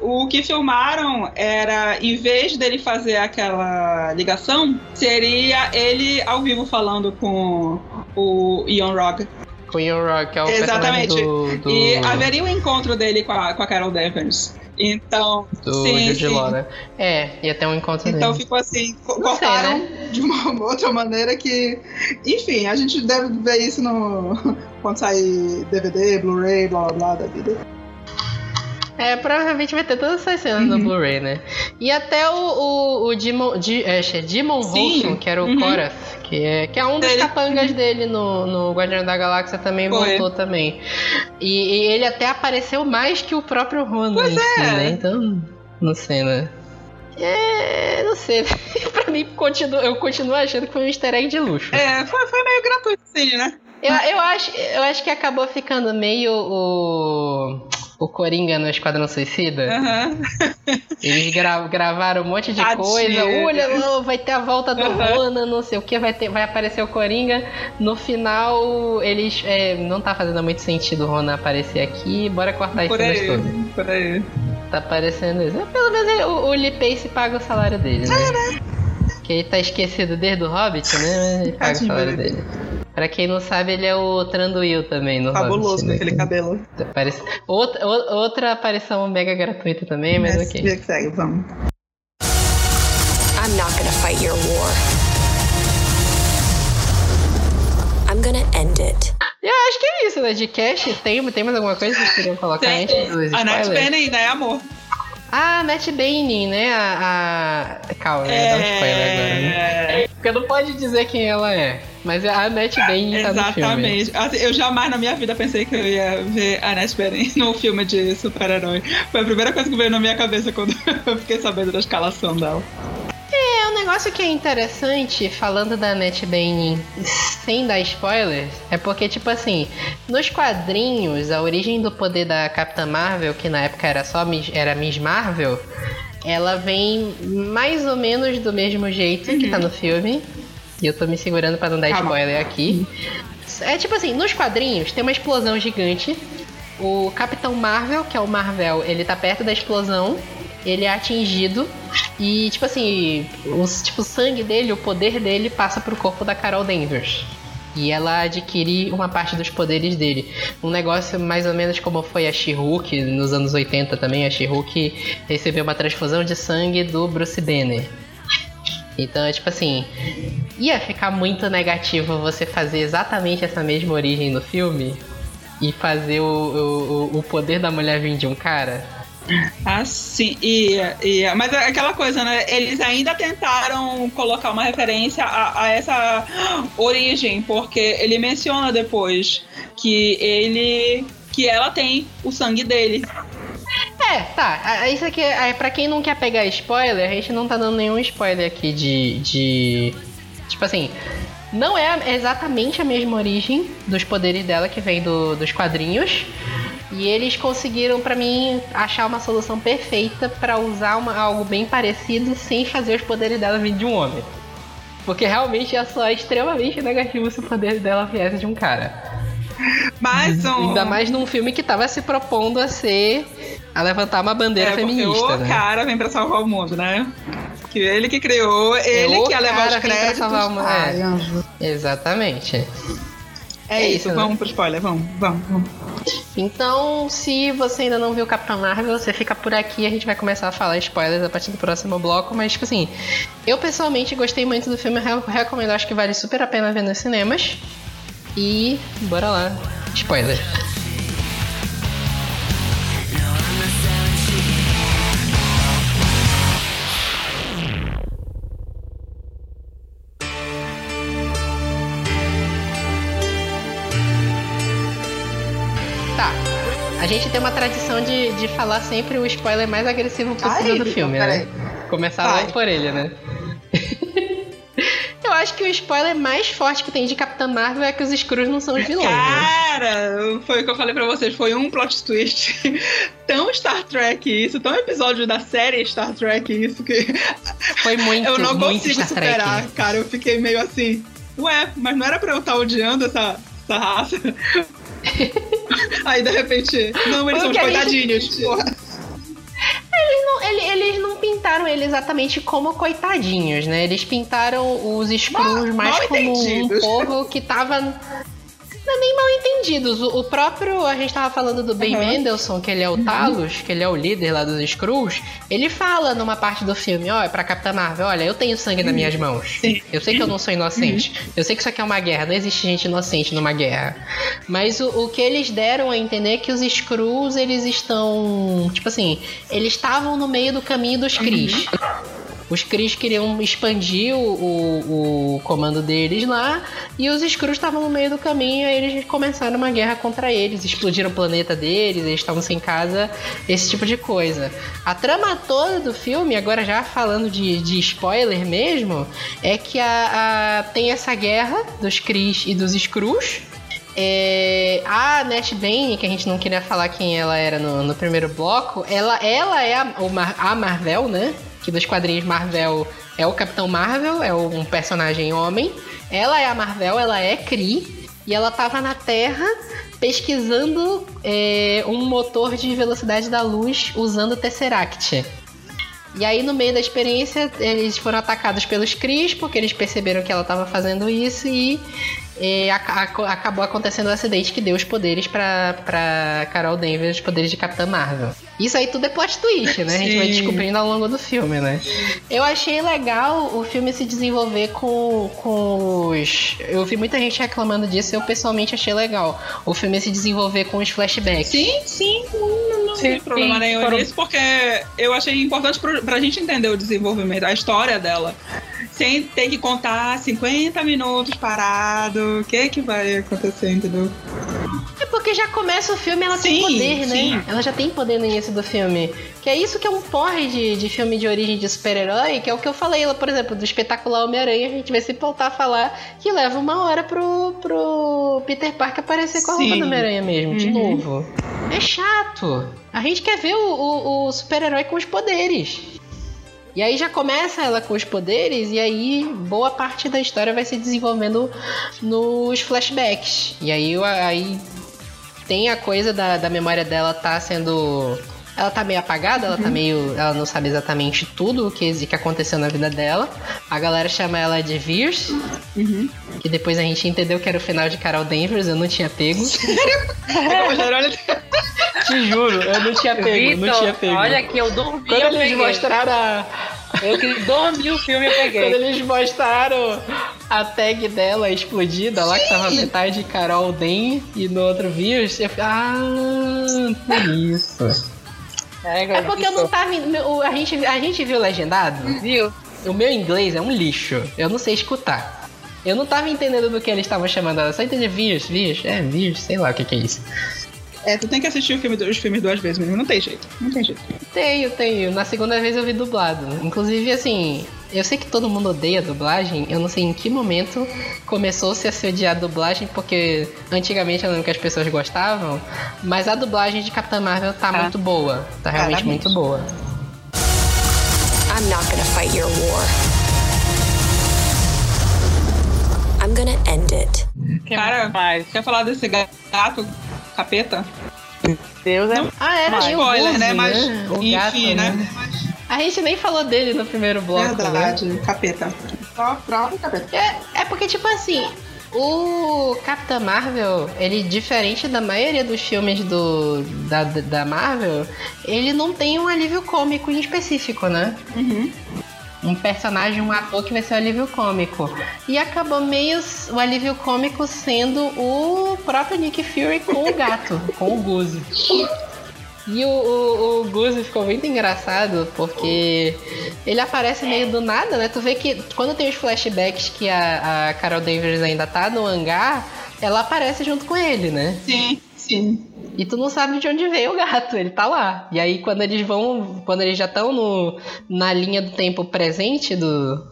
o que filmaram era, em vez dele fazer aquela ligação, seria ele ao vivo falando com o Ian Rock. Com Ian Rock, que é o Exatamente. do. do... E haveria um encontro dele com a, com a Carol Danvers. Então, do sim, sim. Né? É, ia ter um encontro Então dele. ficou assim, Não sei, cortaram né? de uma outra maneira que. Enfim, a gente deve ver isso no. Quando sair DVD, Blu-ray, blá blá blá da vida. É, provavelmente vai ter todas essas cenas no Uhum. Blu-ray, né? E até o, o, o Demon, Di- é, é Demon Sim. Holson, que era o Uhum. Korath, que é, que é um dos Ele- capangas dele no, no Guardião da Galáxia também Foi. voltou também. E, e ele até apareceu mais que o próprio Ronan Pois si, é. né? Então, não sei, né? É, não sei. pra mim, continuo, eu continuo achando que foi um easter egg de luxo. É, foi, foi meio gratuito, sim, né? Eu, eu, acho, eu acho que acabou ficando meio o. O Coringa no Esquadrão Suicida. Aham. Eles gra- gravaram um monte de Tadinho. coisa. Olha, oh, vai ter a volta do Aham. Ronan, não sei o que, vai, ter, vai aparecer o Coringa. No final, eles. é, não tá fazendo muito sentido o Ronan aparecer aqui. Bora cortar as Por cenas todas. por aí. Tá aparecendo isso. É, Pelo menos ele- o, o Lee Pace paga o salário dele, né? Que ele tá esquecido desde o Hobbit, né? Ele paga o Tadinho salário dele. Pra quem não sabe, ele é o Tranduil também no Fabuloso Hobbit. com né? aquele cabelo. Parece... Outra, outra aparição mega gratuita também, mas Mas ok. que segue, vamos. I'm not gonna fight your war. I'm gonna end it. E eu acho que é isso, né? De cash, tem, tem mais alguma coisa que vocês queriam colocar Tem- antes dos A Nat spoilers? Benning, né, amor? Ah, Matt Bainey, né? A, a... Calma, é... dá um spoiler agora, né? É, Porque não pode dizer quem ela é. Mas a Matt Bainey tá no filme. exatamente. Assim, eu jamais na minha vida pensei que eu ia ver a Nat Benning num filme de super-herói. Foi a primeira coisa que veio na minha cabeça quando eu fiquei sabendo da escalação dela. Um negócio que é interessante, falando da Bainey sem dar spoilers, é porque, tipo assim, nos quadrinhos, a origem do poder da Capitã Marvel, que na época era só Miss, era Miss Marvel, ela vem mais ou menos do mesmo jeito que tá no filme. E eu tô me segurando pra não dar Tá spoiler aqui. É tipo assim, nos quadrinhos tem uma explosão gigante. O Capitão Marvel, que é o Marvel, ele tá perto da explosão. Ele é atingido. E, tipo assim, os, tipo, o sangue dele, o poder dele passa pro corpo da Carol Danvers. E ela adquire uma parte dos poderes dele. Um negócio mais ou menos como foi a She-Hulk nos anos 80 também. A She-Hulk recebeu uma transfusão de sangue do Bruce Banner. Então é tipo assim, ia ficar muito negativo você fazer exatamente essa mesma origem no filme e fazer o, o, o- poder da mulher vir de um cara. Ah, sim. E, e, mas é aquela coisa, né? Eles ainda tentaram colocar uma referência a, a essa origem, porque ele menciona depois que ele. que ela tem o sangue dele. É, tá. Isso aqui, é, pra quem não quer pegar spoiler, a gente não tá dando nenhum spoiler aqui de. de tipo assim. Não é exatamente a mesma origem dos poderes dela que vem do- dos quadrinhos. E eles conseguiram, pra mim, achar uma solução perfeita pra usar uma- algo bem parecido sem fazer os poderes dela vir de um homem. Porque realmente ia soar extremamente negativo se o poder dela viesse de um cara. Mais um. Ainda mais num filme que tava se propondo a ser. a levantar uma bandeira é, feminista, o né? cara vem pra salvar o mundo, né? Que ele que criou, ele o que ia levar os vem pra créditos. salvar o mundo. Ai, É, exatamente. É, É isso, isso, né? vamos pro spoiler, vamos, vamos, vamos. Então, se você ainda não viu Capitão Marvel, você fica por aqui. A gente vai começar a falar spoilers a partir do próximo bloco. Mas, tipo assim, eu pessoalmente gostei muito do filme. Eu recomendo, acho que vale super a pena ver nos cinemas. E bora lá, spoiler. Gente tem uma tradição de, de falar sempre o spoiler mais agressivo possível Ai, do filme, né? Começar Vai. logo por ele, né? Eu acho que o spoiler mais forte que tem de Capitã Marvel é que os Skrulls não são os vilões, né? Cara, foi o que eu falei pra vocês, foi um plot twist tão Star Trek isso, tão episódio da série Star Trek isso, que Foi muito, eu não muito consigo Star Trek. superar, cara. Eu fiquei meio assim, ué, mas não era pra eu estar odiando essa, essa raça? Aí de repente, não, eles Foi são os a gente- coitadinhos, porra. Não, ele- eles não pintaram ele exatamente como coitadinhos, né? Eles pintaram os Mal- mais mal como um entendidos. povo que tava. Não é nem mal entendidos. O, o próprio. A gente tava falando do Ben Uhum. Mendelsohn, que ele é o Talos, que ele é o líder lá dos Skrulls. Ele fala numa parte do filme: ó, é pra Capitã Marvel, olha, eu tenho sangue nas minhas mãos. Sim. Eu sei que eu não sou inocente. Eu sei que isso aqui é uma guerra, não existe gente inocente numa guerra. Mas o, o que eles deram a entender é que os Skrulls, eles estão. Tipo assim, eles estavam no meio do caminho dos Kree. Os Kree queriam expandir o, o, o comando deles lá, e os Skrulls estavam no meio do caminho, aí eles começaram uma guerra contra eles, explodiram o planeta deles, eles estavam sem casa, esse tipo de coisa. A trama toda do filme, agora já falando de, de spoiler mesmo, é que a, a- tem essa guerra dos Kree e dos Skrulls, é, a Nash Bane, que a gente não queria falar quem ela era no, no primeiro bloco, ela, ela é a, a Marvel, né? Que dos quadrinhos Marvel é o Capitão Marvel, é um personagem homem. Ela é a Marvel, ela é Kree. E ela tava na Terra pesquisando é, um motor de velocidade da luz usando o Tesseract. E aí, no meio da experiência, eles foram atacados pelos Cris, porque eles perceberam que ela estava fazendo isso e é, aca- aco- acabou acontecendo um acidente que deu os poderes pra, pra Carol Danvers, os poderes de Capitã Marvel. Isso aí tudo é plot twist, né? A gente vai Sim. descobrindo ao longo do filme, né? Eu achei legal o filme se desenvolver com, com os. Eu vi muita gente reclamando disso, eu pessoalmente achei legal. O filme se desenvolver com os flashbacks. Sim, sim, não, não Sim, tem problema sim, nenhum foram- nisso, porque eu achei importante pro, pra gente entender o desenvolvimento, a história dela. Sem ter que contar 50 minutos parado, o que que vai acontecer, entendeu? É porque já começa o filme ela tem Sim, poder, né? sim. Ela já tem poder no início do filme. Que é isso que é um porre de, de filme de origem de super-herói, que é o que eu falei, lá, por exemplo, do espetacular Homem-Aranha, a gente vai se voltar a falar que leva uma hora pro, pro Peter Parker aparecer com a roupa Sim. do Homem-Aranha mesmo, de Uhum. novo. É chato. A gente quer ver o, o- o super-herói com os poderes. E aí já começa ela com os poderes, e aí boa parte da história vai se desenvolvendo nos flashbacks. E aí, aí tem a coisa da, da memória dela tá sendo. Ela tá meio apagada, ela tá meio. Ela não sabe exatamente tudo o que, que aconteceu na vida dela. A galera chama ela de Veers, Uhum. que depois a gente entendeu que era o final de Carol Danvers, eu não tinha pego. Olha, Te juro, eu não tinha pego, não tinha Vitor, pego. olha que eu dormi, Quando eu eles peguei. mostraram a. Eu que dormi o filme, eu Quando peguei. eles mostraram a tag dela explodida, lá que tava metade Carol Den e no outro vírus, eu fiquei, ah, por isso. É porque eu não tava. A gente, a gente viu legendado. Viu? O meu inglês é um lixo. Eu não sei escutar. Eu não tava entendendo do que eles estavam chamando ela. Só entendi vírus, vírus. É, vírus, sei lá o que, que é isso. É, tu tem que assistir o filme, os filmes duas vezes mesmo. Não tem jeito. Não tem jeito. Tenho, tenho. Na segunda vez eu vi dublado. Inclusive, assim, eu sei que todo mundo odeia dublagem. Eu não sei em que momento começou-se a se odiar a dublagem, porque antigamente eu lembro que as pessoas gostavam. Mas a dublagem de Capitã Marvel tá Tá. muito boa. Tá realmente Claramente. muito boa. I'm not gonna fight your war. I'm gonna end it. Que Cara, mais? Quer falar desse gato capeta? Deus é. Ah, era Mas spoiler, Goose, né? Mas, O enfim, gato, né? A gente nem falou dele no primeiro bloco, né? Verdade, capeta. Só próprio capeta. É, é porque, tipo assim, o Capitã Marvel, ele, diferente da maioria dos filmes do, da, da Marvel, ele não tem um alívio cômico em específico, né? Uhum. Um personagem, um ator que vai ser o alívio cômico. E acabou meio o alívio cômico sendo o próprio Nick Fury com o gato, com o Goose. E o, o, o Goose ficou muito engraçado porque ele aparece meio do nada, né? Tu vê que quando tem os flashbacks que a, a Carol Danvers ainda tá no hangar, ela aparece junto com ele, né? Sim, sim. E tu não sabe de onde veio o gato, ele tá lá. E aí quando eles vão, quando eles já estão no na linha do tempo presente do,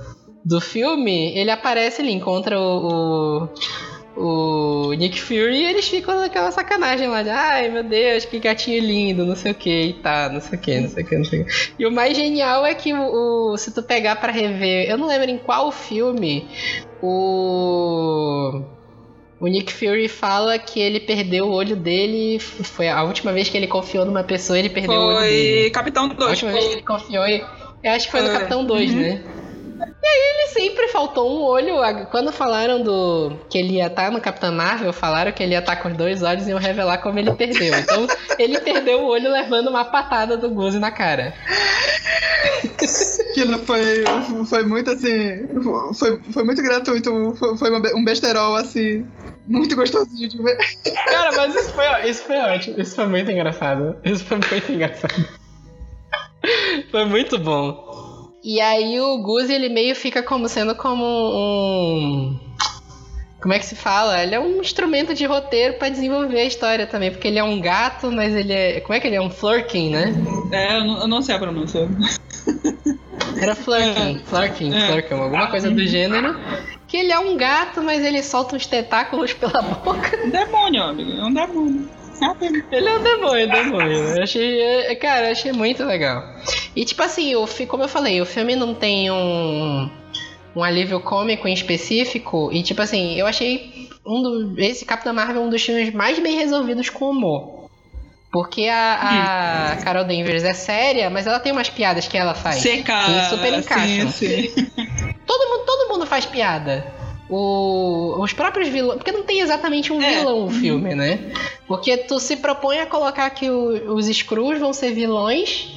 do filme, ele aparece ali, encontra o, o, o Nick Fury e eles ficam naquela sacanagem lá de ai meu Deus, que gatinho lindo, não sei o que, e tá, não sei o que, não sei o que, não sei o que. E o mais genial é que o, o- se tu pegar pra rever, eu não lembro em qual filme o o Nick Fury fala que ele perdeu o olho dele. Foi a última vez que ele confiou numa pessoa, ele perdeu o olho Foi dele. Capitão A 2. última vez que ele confiou, eu acho que foi no. Capitão 2, Uhum. né? E aí ele sempre faltou um olho. Quando falaram do que ele ia estar no Capitão Marvel, falaram que ele ia estar com os dois olhos e iam revelar como ele perdeu. Então ele perdeu o olho levando uma patada do Goose na cara. Aquilo foi, foi muito assim. Foi, foi muito gratuito. Foi, foi um besterol assim. Muito gostoso de ver. Cara, mas isso foi, isso foi ótimo. Isso foi muito engraçado. Isso foi muito engraçado. Foi muito bom. E aí o Goose, ele meio fica como sendo como um. Como é que se fala? Ele é um instrumento de roteiro pra desenvolver a história também, porque ele é um gato, mas ele é. Como é que ele é? Um Flurkin, né? É, eu não, eu não sei a pronúncia. Era Flurkin, Flurkin, É. Flurkin, alguma coisa do gênero. Que ele é um gato, mas ele solta uns tentáculos pela boca. Um demônio, amigo. É um demônio. É um demônio. Ele é um demônio, demônio. Eu achei, é, cara, eu achei muito legal. E tipo assim, o, como eu falei, o filme não tem um, um alívio cômico em específico. E tipo assim, eu achei um do, esse Capitão Marvel um dos filmes mais bem resolvidos com humor. Porque a, a Carol Danvers é séria, mas ela tem umas piadas que ela faz. Seca. que super encaixam. Sim, sim. Todo mundo, todo mundo faz piada. O- os próprios vilões. Porque não tem exatamente um É. vilão o filme, né? Porque tu se propõe a colocar que o- os Screws vão ser vilões.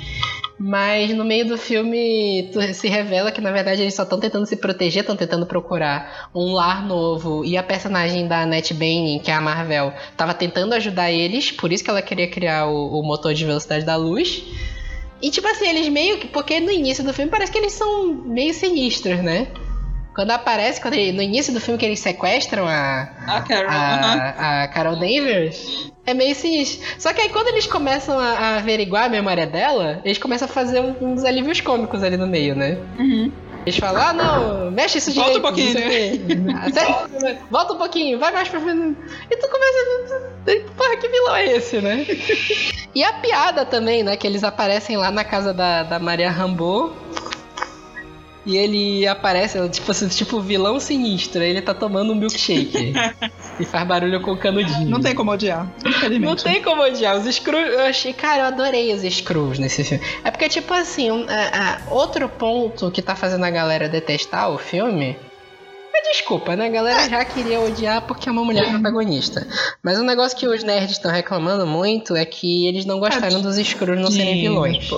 Mas no meio do filme tu- se revela que na verdade eles só estão tentando se proteger, estão tentando procurar um lar novo. E a personagem da Annette Bening, que é a Marvel, tava tentando ajudar eles, por isso que ela queria criar o, o motor de velocidade da luz. E tipo assim, eles meio que. Porque no início do filme parece que eles são meio sinistros, né? Quando aparece, quando ele- no início do filme que eles sequestram a, A Carol. a, a Carol Danvers, é meio sinistro. Só que aí quando eles começam a, a averiguar a memória dela, eles começam a fazer um- uns alívios cômicos ali no meio, né? Uhum. Eles falam, ah não, mexe isso Volta direito. um pouquinho. Ah, sério? Volta um pouquinho, vai mais pra frente. E tu começa a. Porra, que vilão é esse, né? E a piada também, né? Que eles aparecem lá na casa da, da Maria Rambo. E ele aparece, tipo assim, tipo vilão sinistro. Ele tá tomando um milkshake. e faz barulho com o canudinho. Não tem como odiar, Não tem como odiar. Os Screws, eu achei, cara, eu adorei os Screws nesse filme. É porque, tipo assim, um, a- a- outro ponto que tá fazendo a galera detestar o filme. Mas desculpa, né? A galera já queria odiar porque é uma mulher protagonista. Mas um negócio que os nerds estão reclamando muito é que eles não gostaram dos Screws não serem vilões.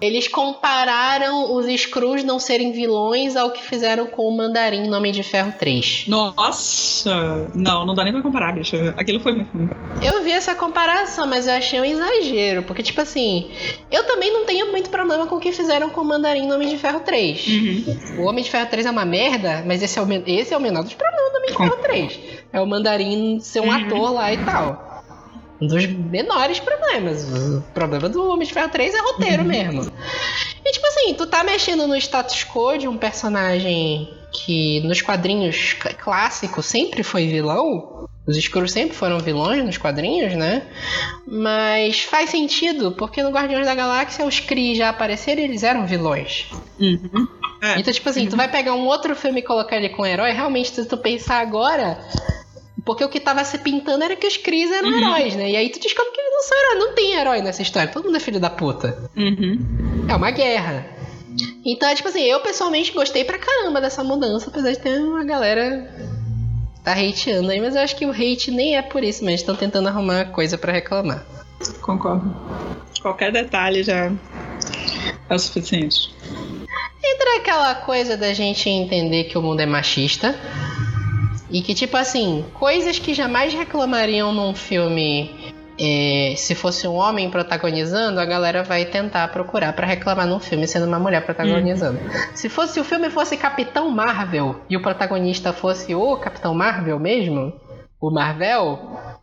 Eles compararam os Screws não serem vilões ao que fizeram com o Mandarim no Homem de Ferro 3. Nossa! Não, não dá nem pra comparar, bicho. Aquilo foi muito ruim. Eu vi essa comparação, mas eu achei um exagero. Porque, tipo assim, eu também não tenho muito problema com o que fizeram com o Mandarim no Homem de Ferro 3. Uhum. O Homem de Ferro 3 é uma merda, mas esse é o, esse é o menor dos problemas do Homem de Ferro 3. É o Mandarim ser um Uhum. ator lá e tal. Um dos menores problemas. O problema do Homem de Ferro 3 é roteiro mesmo. E tipo assim, tu tá mexendo no status quo de um personagem que nos quadrinhos cl- clássicos sempre foi vilão. Os escuros sempre foram vilões nos quadrinhos, né? Mas faz sentido, porque no Guardiões da Galáxia os Kree já apareceram e eles eram vilões. Uhum. É. Então, tipo assim, tu vai pegar um outro filme e colocar ele com um herói, realmente, se tu pensar agora. Porque o que tava se pintando era que os Cris eram Uhum. heróis, né? E aí tu descobre que eles não são heróis. Não tem herói nessa história. Todo mundo é filho da puta. Uhum. É uma guerra. Então, é tipo assim, eu pessoalmente gostei pra caramba dessa mudança, apesar de ter uma galera que tá hateando aí, mas eu acho que o hate nem é por isso, mas estão tentando arrumar coisa pra reclamar. Concordo. Qualquer detalhe já é o suficiente. Entra aquela coisa da gente entender que o mundo é machista. E que, tipo assim, coisas que jamais reclamariam num filme é, se fosse um homem protagonizando, a galera vai tentar procurar pra reclamar num filme sendo uma mulher protagonizando. Se fosse o filme fosse Capitão Marvel e o protagonista fosse o Capitão Marvel mesmo, o Marvel,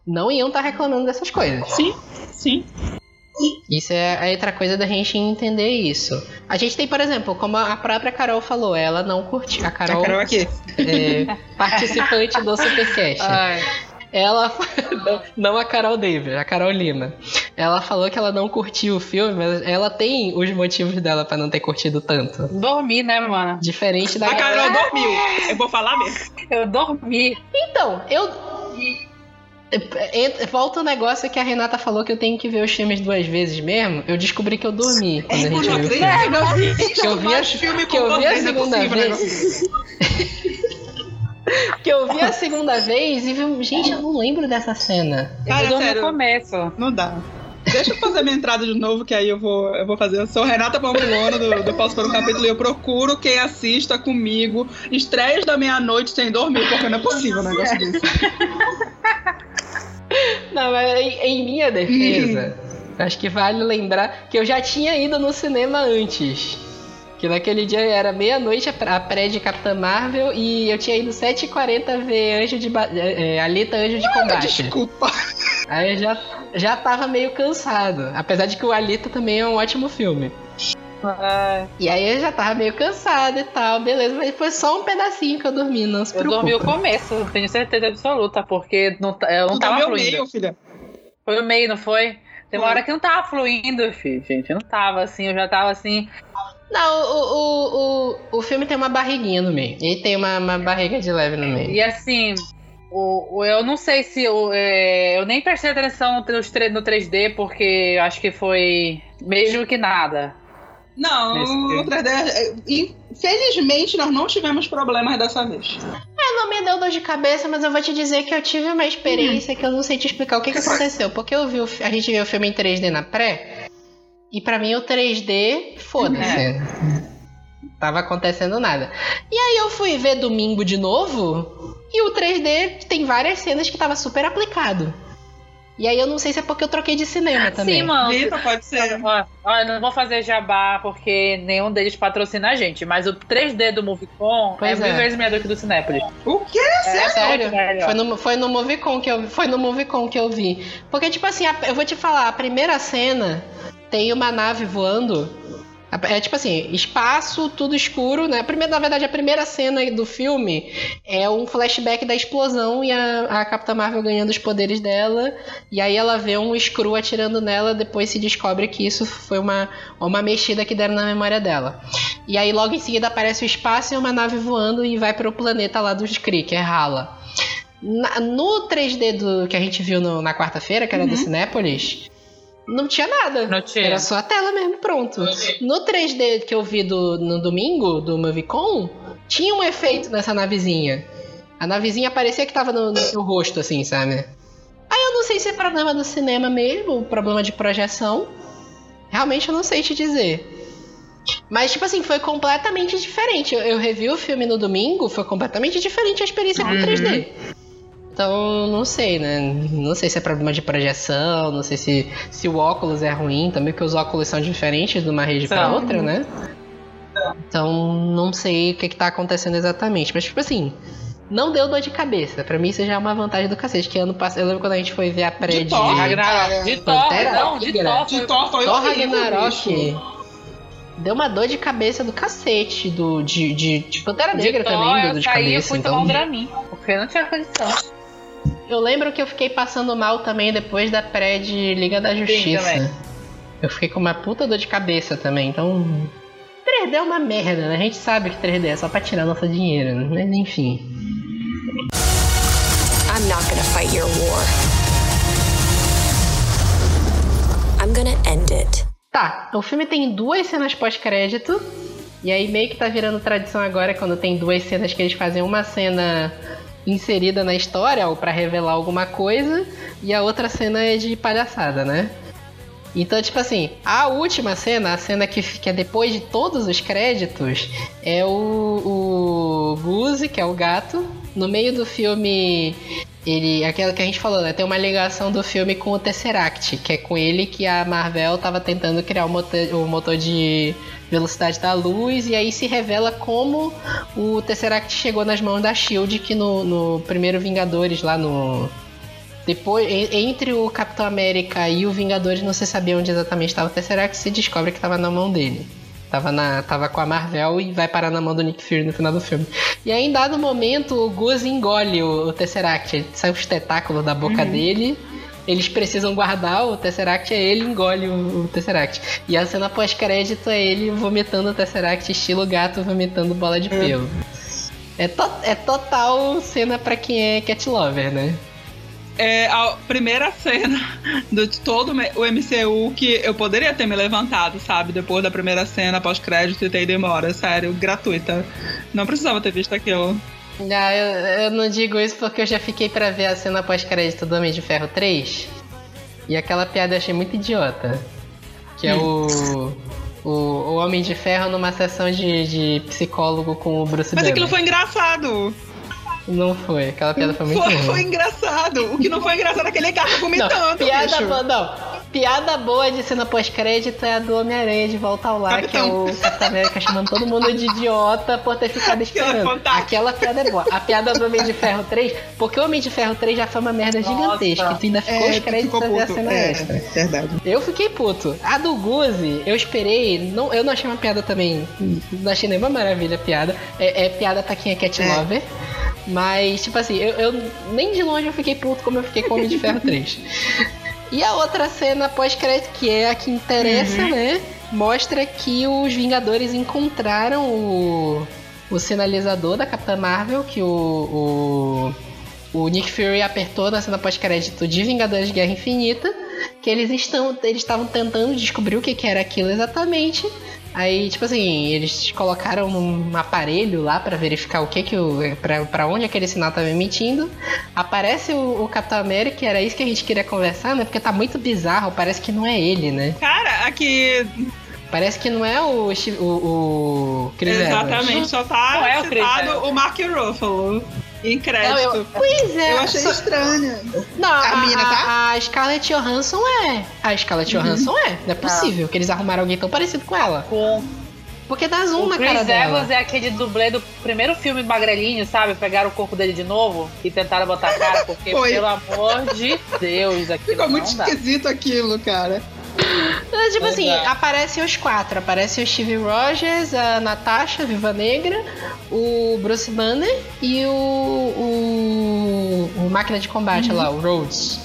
não iam estar reclamando dessas coisas. Sim, sim. Isso é a outra coisa da gente entender isso. A gente tem, por exemplo, como a própria Carol falou, ela não curtiu. A A Carol, Carol aqui. é participante do Supercast. Ai, Ela. não- a Carol Davis, a Carol Lima. Ela falou que ela não curtiu o filme, mas ela tem os motivos dela pra não ter curtido tanto. dormi, né, mano? Diferente da A. Carol dormiu. Eu vou falar mesmo. Eu dormi. Então, eu. Ent- Volta o negócio que a Renata falou que eu tenho que ver os filmes duas vezes mesmo. Eu descobri que eu dormi quando a gente viu o filme. Que eu vi a, que eu vi a segunda vez. que eu vi a segunda vez e vi. Gente, eu não lembro dessa cena. Cara, eu sério. no começo. Não dá. Deixa eu fazer minha entrada de novo, que aí eu vou, eu vou fazer. Eu sou Renata Pamplona, do, do Posso por um Capítulo, e eu procuro quem assista comigo estreias da meia-noite sem dormir, porque não é possível um negócio desse. Não, mas em, em minha defesa, acho que vale lembrar que eu já tinha ido no cinema antes. Que naquele dia era meia-noite a pré- de Capitã Marvel e eu tinha ido 7h40 ver Anjo de ba- é, é, Alita Anjo de Combate. Desculpa. Aí eu já, já tava meio cansado. Apesar de que o Alita também é um ótimo filme. E aí eu já tava meio cansado e tal, beleza. Mas foi só um pedacinho que eu dormi, não se eu preocupa. dormi o começo, tenho certeza absoluta, porque não, ta- eu não Tu tava fluindo. meio, filha. Foi o meio, não foi? Tem uma hora que não tava fluindo, filho, gente. Eu não tava assim, eu já tava assim. Não, o, o, o, o filme tem uma barriguinha no meio. Ele tem uma, uma barriga de leve no meio. E assim, o, o- eu não sei se. O, é, eu nem prestei atenção no, no 3D, porque eu acho que foi mesmo que nada. Não, Nesse o filme. 3D. é, Infelizmente, nós não tivemos problemas dessa vez. Não me deu dor de cabeça, mas eu vou te dizer que eu tive uma experiência que eu não sei te explicar o que, que aconteceu. Porque eu vi o a gente viu o filme em 3D na pré, e pra mim o 3D, foda-se. Tava acontecendo nada. E aí eu fui ver domingo de novo, e o 3D tem várias cenas que tava super aplicado. E aí eu não sei se é porque eu troquei de cinema também. Sim, mano. Vitor, pode ser. Ó, eu não vou fazer jabá porque nenhum deles patrocina a gente, mas o 3D do Movicon Pois é mil é. vezes melhor do que o do Cinépolis. O quê? É Sério? muito melhor. Foi no, foi no Movicon que eu foi no Movicon que eu vi. Porque tipo assim, a- eu vou te falar, a primeira cena tem uma nave voando. É tipo assim, espaço, tudo escuro, né? A primeira, na verdade, a primeira cena do filme é um flashback da explosão e a, a Capitã Marvel ganhando os poderes dela. E aí ela vê um Screw atirando nela, depois se descobre que isso foi uma, uma mexida que deram na memória dela. E aí logo em seguida aparece o espaço e uma nave voando e vai pro planeta lá dos Kree, que é Hala. Na- no 3D do, que a gente viu no- na quarta-feira, que era do Cinépolis, não tinha nada. Não tinha. Era só a tela mesmo, pronto. No 3D que eu vi do, no domingo, do Movicon, tinha um efeito nessa navezinha. A navezinha parecia que tava no, no seu rosto, assim, sabe? Aí eu não sei se é problema do cinema mesmo, problema de projeção. Realmente eu não sei te dizer. Mas, tipo assim, foi completamente diferente. Eu, eu revi o filme no domingo, foi completamente diferente a experiência com 3D. Então, não sei, né? Não sei se é problema de projeção, não sei se, se o óculos é ruim também, porque os óculos são diferentes de uma rede pra São. outra, né? Então, não sei o que, que tá acontecendo exatamente. Mas, tipo assim, Não deu dor de cabeça. Pra mim isso já é uma vantagem do cacete. Que ano passado. Eu lembro quando a gente foi ver a pré de. Thor, Ragnarok. De Thor, Pantera não, de. Thor. De Thor foi Thor bicho. Ragnarok. Deu uma dor de cabeça do cacete. Do, de, de, de Pantera De Negra Thor, também eu dor de saí e cabeça. fui tomar um Então, Dramin, porque não tinha condição. Eu lembro que eu fiquei passando mal também depois da pré de Liga da Justiça. também. eu fiquei com uma puta dor de cabeça também. Então. 3D é uma merda, né? A gente sabe que 3D é só pra tirar nosso dinheiro, né? Mas enfim. I'm not gonna fight your war. I'm gonna end it. Tá, o filme tem duas cenas pós-crédito. E aí meio que tá virando tradição agora quando tem duas cenas que eles fazem uma cena inserida na história ou pra revelar alguma coisa e a outra cena é de palhaçada, né? Então, tipo assim, a última cena, a cena que fica depois de todos os créditos, é o, o Goose, que é o gato. No meio do filme, ele. Aquela que a gente falou, né? Tem uma ligação do filme com o Tesseract, que é com ele que a Marvel tava tentando criar o motor, o motor de velocidade da luz, e aí se revela como o Tesseract chegou nas mãos da Shield, que no, no primeiro Vingadores, lá no. Depois, en- entre o Capitão América e o Vingadores, não se sabia onde exatamente estava o Tesseract, se descobre que estava na mão dele. Tava, na, tava com a Marvel e vai parar na mão do Nick Fury no final do filme. E aí, em dado momento, o Goose engole o, o Tesseract. Ele sai os tentáculos da boca dele. Eles precisam guardar o Tesseract, aí ele engole o, o Tesseract. E a cena pós-crédito é ele vomitando o Tesseract, estilo gato vomitando bola de pelo. É, to- é total cena pra quem é cat lover, né? É a primeira cena do- de todo o MCU que eu poderia ter me levantado, sabe? Depois da primeira cena, pós-crédito e ter ido embora. Sério, gratuita. Não precisava ter visto aquilo. Ah, eu, eu não digo isso porque eu já fiquei pra ver a cena pós-crédito do Homem de Ferro 3. E aquela piada eu achei muito idiota. Que é o, o. O Homem de Ferro numa sessão de, de psicólogo com o Bruce Mas Banner. aquilo foi engraçado. Não foi, aquela piada foi muito Foi, ruim. foi engraçado. O que não foi engraçado é aquele gato vomitando. Não, piada boa, não. Piada boa de cena pós-crédito é a do Homem-Aranha de volta ao lar, que é o Capitão América chamando todo mundo de idiota por ter ficado é esperando. Aquela piada é boa. A piada do Homem de Ferro 3, porque o Homem de Ferro 3 já foi uma merda gigantesca. Nossa. Tu ainda ficou os créditos pra ver a cena extra. verdade. Eu fiquei puto. A do Guzi, eu esperei. Não, eu não achei uma piada também. Não achei nenhuma maravilha a piada. É, é piada pra quem é cat É. Mas, tipo assim, eu, eu- nem de longe eu fiquei puto como eu fiquei com o Homem de Ferro 3. E a outra cena pós-crédito, que é a que interessa, né? Mostra que os Vingadores encontraram o, o sinalizador da Capitã Marvel, que o, o, o Nick Fury apertou na cena pós-crédito de Vingadores Guerra Infinita. Que eles estão. Eles estavam tentando descobrir o que, que era aquilo exatamente. Aí, tipo assim, eles colocaram um aparelho lá pra verificar o que que o. Pra, pra onde aquele sinal tava emitindo. Aparece o, o Capitão América, e era isso que a gente queria conversar, né? Porque tá muito bizarro, parece que não é ele, né? Cara, aqui Parece que não é o. O, o Chris Evans. exatamente só tá Não é o Chris citado Evans. o Mark Ruffalo em Não, crédito. eu, pois é. Eu achei só- estranha. Não, a, A mina, tá? a, a Scarlett Johansson é. A Scarlett Johansson é. Não é possível que eles arrumaram alguém tão parecido com ela. Com Porque dá zoom o na Chris cara dela. Evans é aquele dublê do primeiro filme magrelinho, sabe? Pegaram o corpo dele de novo e tentaram botar a cara, porque, Foi. pelo amor de Deus, aquilo Ficou muito não dá. esquisito aquilo, cara. Tipo assim, Exato. aparecem os quatro. Aparece o Steve Rogers, a Natasha, a Viva Negra, o Bruce Banner e o, o, o máquina de combate lá, o Rhodes.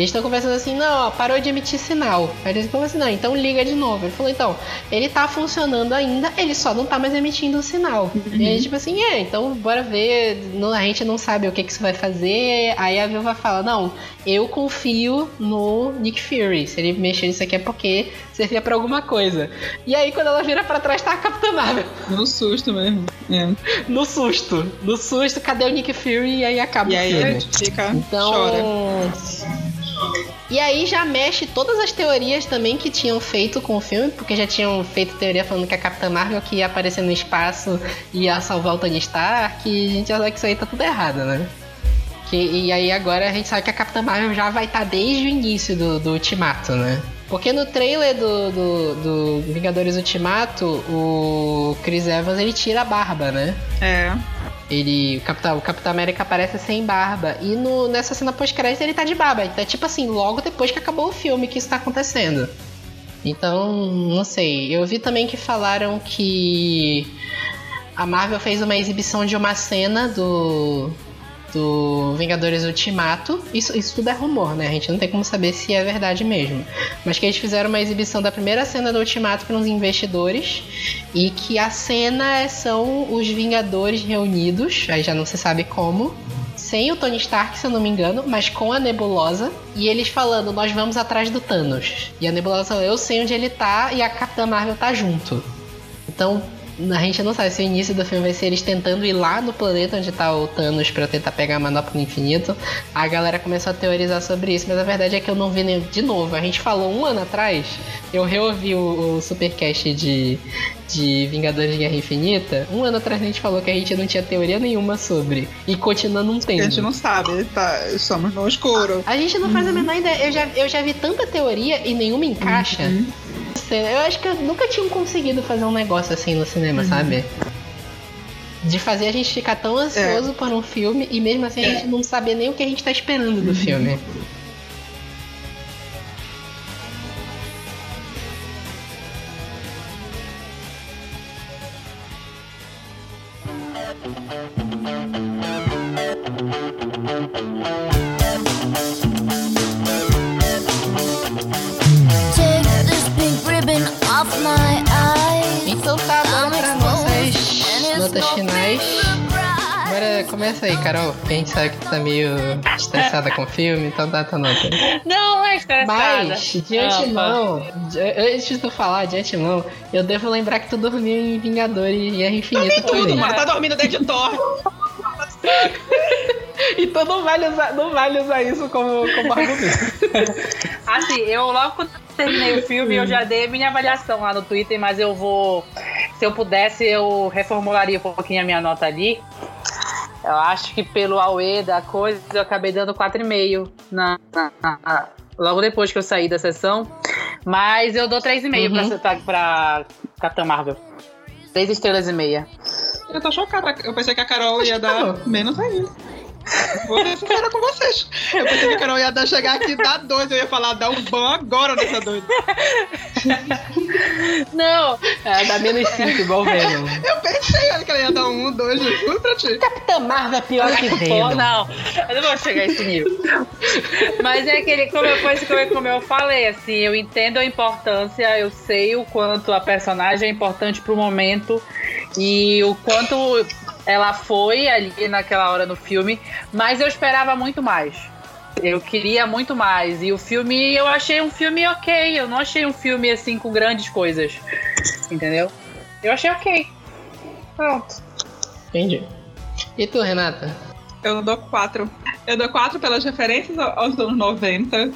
E eles estão conversando assim, não, ó, parou de emitir sinal. Aí eles falam assim, não, então liga de novo. Ele falou, então, ele tá funcionando ainda, ele só não tá mais emitindo o sinal. E aí, tipo assim, é, então bora ver, não- a gente não sabe o que, que isso vai fazer. Aí a Viúva fala, não, eu confio no Nick Fury. Se ele mexer nisso aqui é porque servia pra alguma coisa. E aí, quando ela vira pra trás, tá a Capitã Marvel. No susto mesmo. É. No susto. No susto, cadê o Nick Fury? E aí acaba E o filme. fica. Então. Chora. E aí já mexe todas as teorias também que tinham feito com o filme, porque já tinham feito teoria falando que a Capitã Marvel que ia aparecer no espaço e ia salvar o Tony Stark, e a gente já sabe que isso aí tá tudo errado, né? Que, e aí agora a gente sabe que a Capitã Marvel já vai estar desde o início do, do Ultimato, né? Porque no trailer do, do, do Vingadores Ultimato, o Chris Evans ele tira a barba, né? É. Ele. O Capitão, o Capitão América aparece sem barba. E no, nessa cena pós-crédito ele tá de barba. Então é tipo assim, logo depois que acabou o filme que isso tá acontecendo. Então, não sei. Eu vi também que falaram que a Marvel fez uma exibição de uma cena do do Vingadores Ultimato. Isso, isso tudo é rumor, né? A gente não tem como saber se é verdade mesmo. Mas que eles fizeram uma exibição da primeira cena do Ultimato para uns investidores e que a cena são os Vingadores reunidos, aí já não se sabe como. Sem o Tony Stark, se eu não me engano, mas com a Nebulosa. E eles falando, nós vamos atrás do Thanos. E a Nebulosa eu sei onde ele tá e a Capitã Marvel tá junto. Então, a gente não sabe se o início do filme vai ser eles tentando ir lá no planeta onde tá o Thanos pra tentar pegar a manopla do infinito. A galera começou a teorizar sobre isso, mas a verdade é que eu não vi nem. De novo, a gente falou um ano atrás, eu reouvi o, o supercast de, de Vingadores de Guerra Infinita. Um ano atrás a gente falou que a gente não tinha teoria nenhuma sobre. E continua não tendo. A gente não sabe, tá? Somos no escuro. A gente não faz a menor ideia. Eu já, eu já vi tanta teoria e nenhuma encaixa. Eu acho que eu nunca tinha conseguido fazer um negócio assim no cinema, sabe? De fazer a gente ficar tão ansioso por um filme e mesmo assim a gente não saber nem o que a gente tá esperando do filme. Começa aí, Carol. que A gente sabe que tu tá meio estressada com o filme, então dá tua nota. Não, é estressada. Mas, de Ah, antemão, de- antes de tu falar de antemão, eu devo lembrar que tu dormiu em Vingadores e Guerra Infinita Tudo, também. mano. Tá dormindo desde Thor. Então não vale usar, não vale usar isso como, como argumento. Assim, eu logo quando terminei o filme, eu já dei minha avaliação lá no Twitter, mas eu vou. Se eu pudesse, eu reformularia um pouquinho a minha nota ali. Eu acho que pelo AUE da coisa, eu acabei dando 4,5 na, na, na- logo depois que eu saí da sessão. Mas eu dou 3,5 Uhum. pra, pra, pra Capitã Marvel. 3 estrelas e meia. Eu tô chocada. Eu pensei que a Carol ia dar menos ainda. Vou ser sincera com vocês. Eu pensei que a Carol ia dar, chegar aqui e dar dois. Eu ia falar, dá um ban agora nessa doida. Não, É, dá menos 5, igual o Venom. Eu pensei, olha, que ela ia dar um, dois, juro pra ti. Capitã Marvel é pior que Venom. não, eu não vou chegar a esse nível. Mas é aquele, como eu, eu- como eu falei, assim, eu entendo a importância, eu sei o quanto a personagem é importante pro momento e o quanto ela foi ali naquela hora no filme, mas eu esperava muito mais. Eu queria muito mais. E o filme, eu achei um filme ok. Eu não achei um filme assim com grandes coisas. Entendeu? Eu achei ok. Pronto. Entendi. E tu, Renata? Eu dou quatro. Eu dou quatro pelas referências ao- aos anos 90.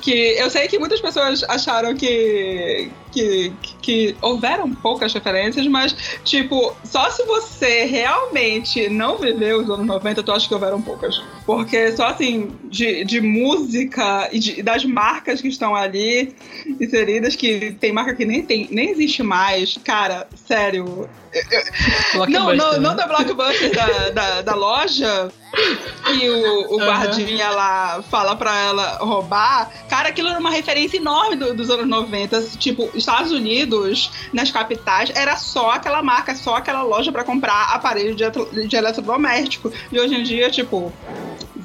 Que eu sei que muitas pessoas acharam que, que, que houveram poucas referências, mas, tipo, só se você realmente não viveu os anos 90, tu acha que houveram poucas. Porque só assim, de, de música e de- das marcas que estão ali inseridas, que tem marca que nem, tem, nem existe mais. Cara, sério. Não, não, Blockbuster, não né? da Blockbuster da, da, da loja. E o, o Aham. guardinha lá fala pra ela roubar. Cara, aquilo era uma referência enorme do- dos anos 90. Tipo, Estados Unidos, nas capitais, era só aquela marca, só aquela loja pra comprar aparelho de, de eletrodoméstico. E hoje em dia, tipo,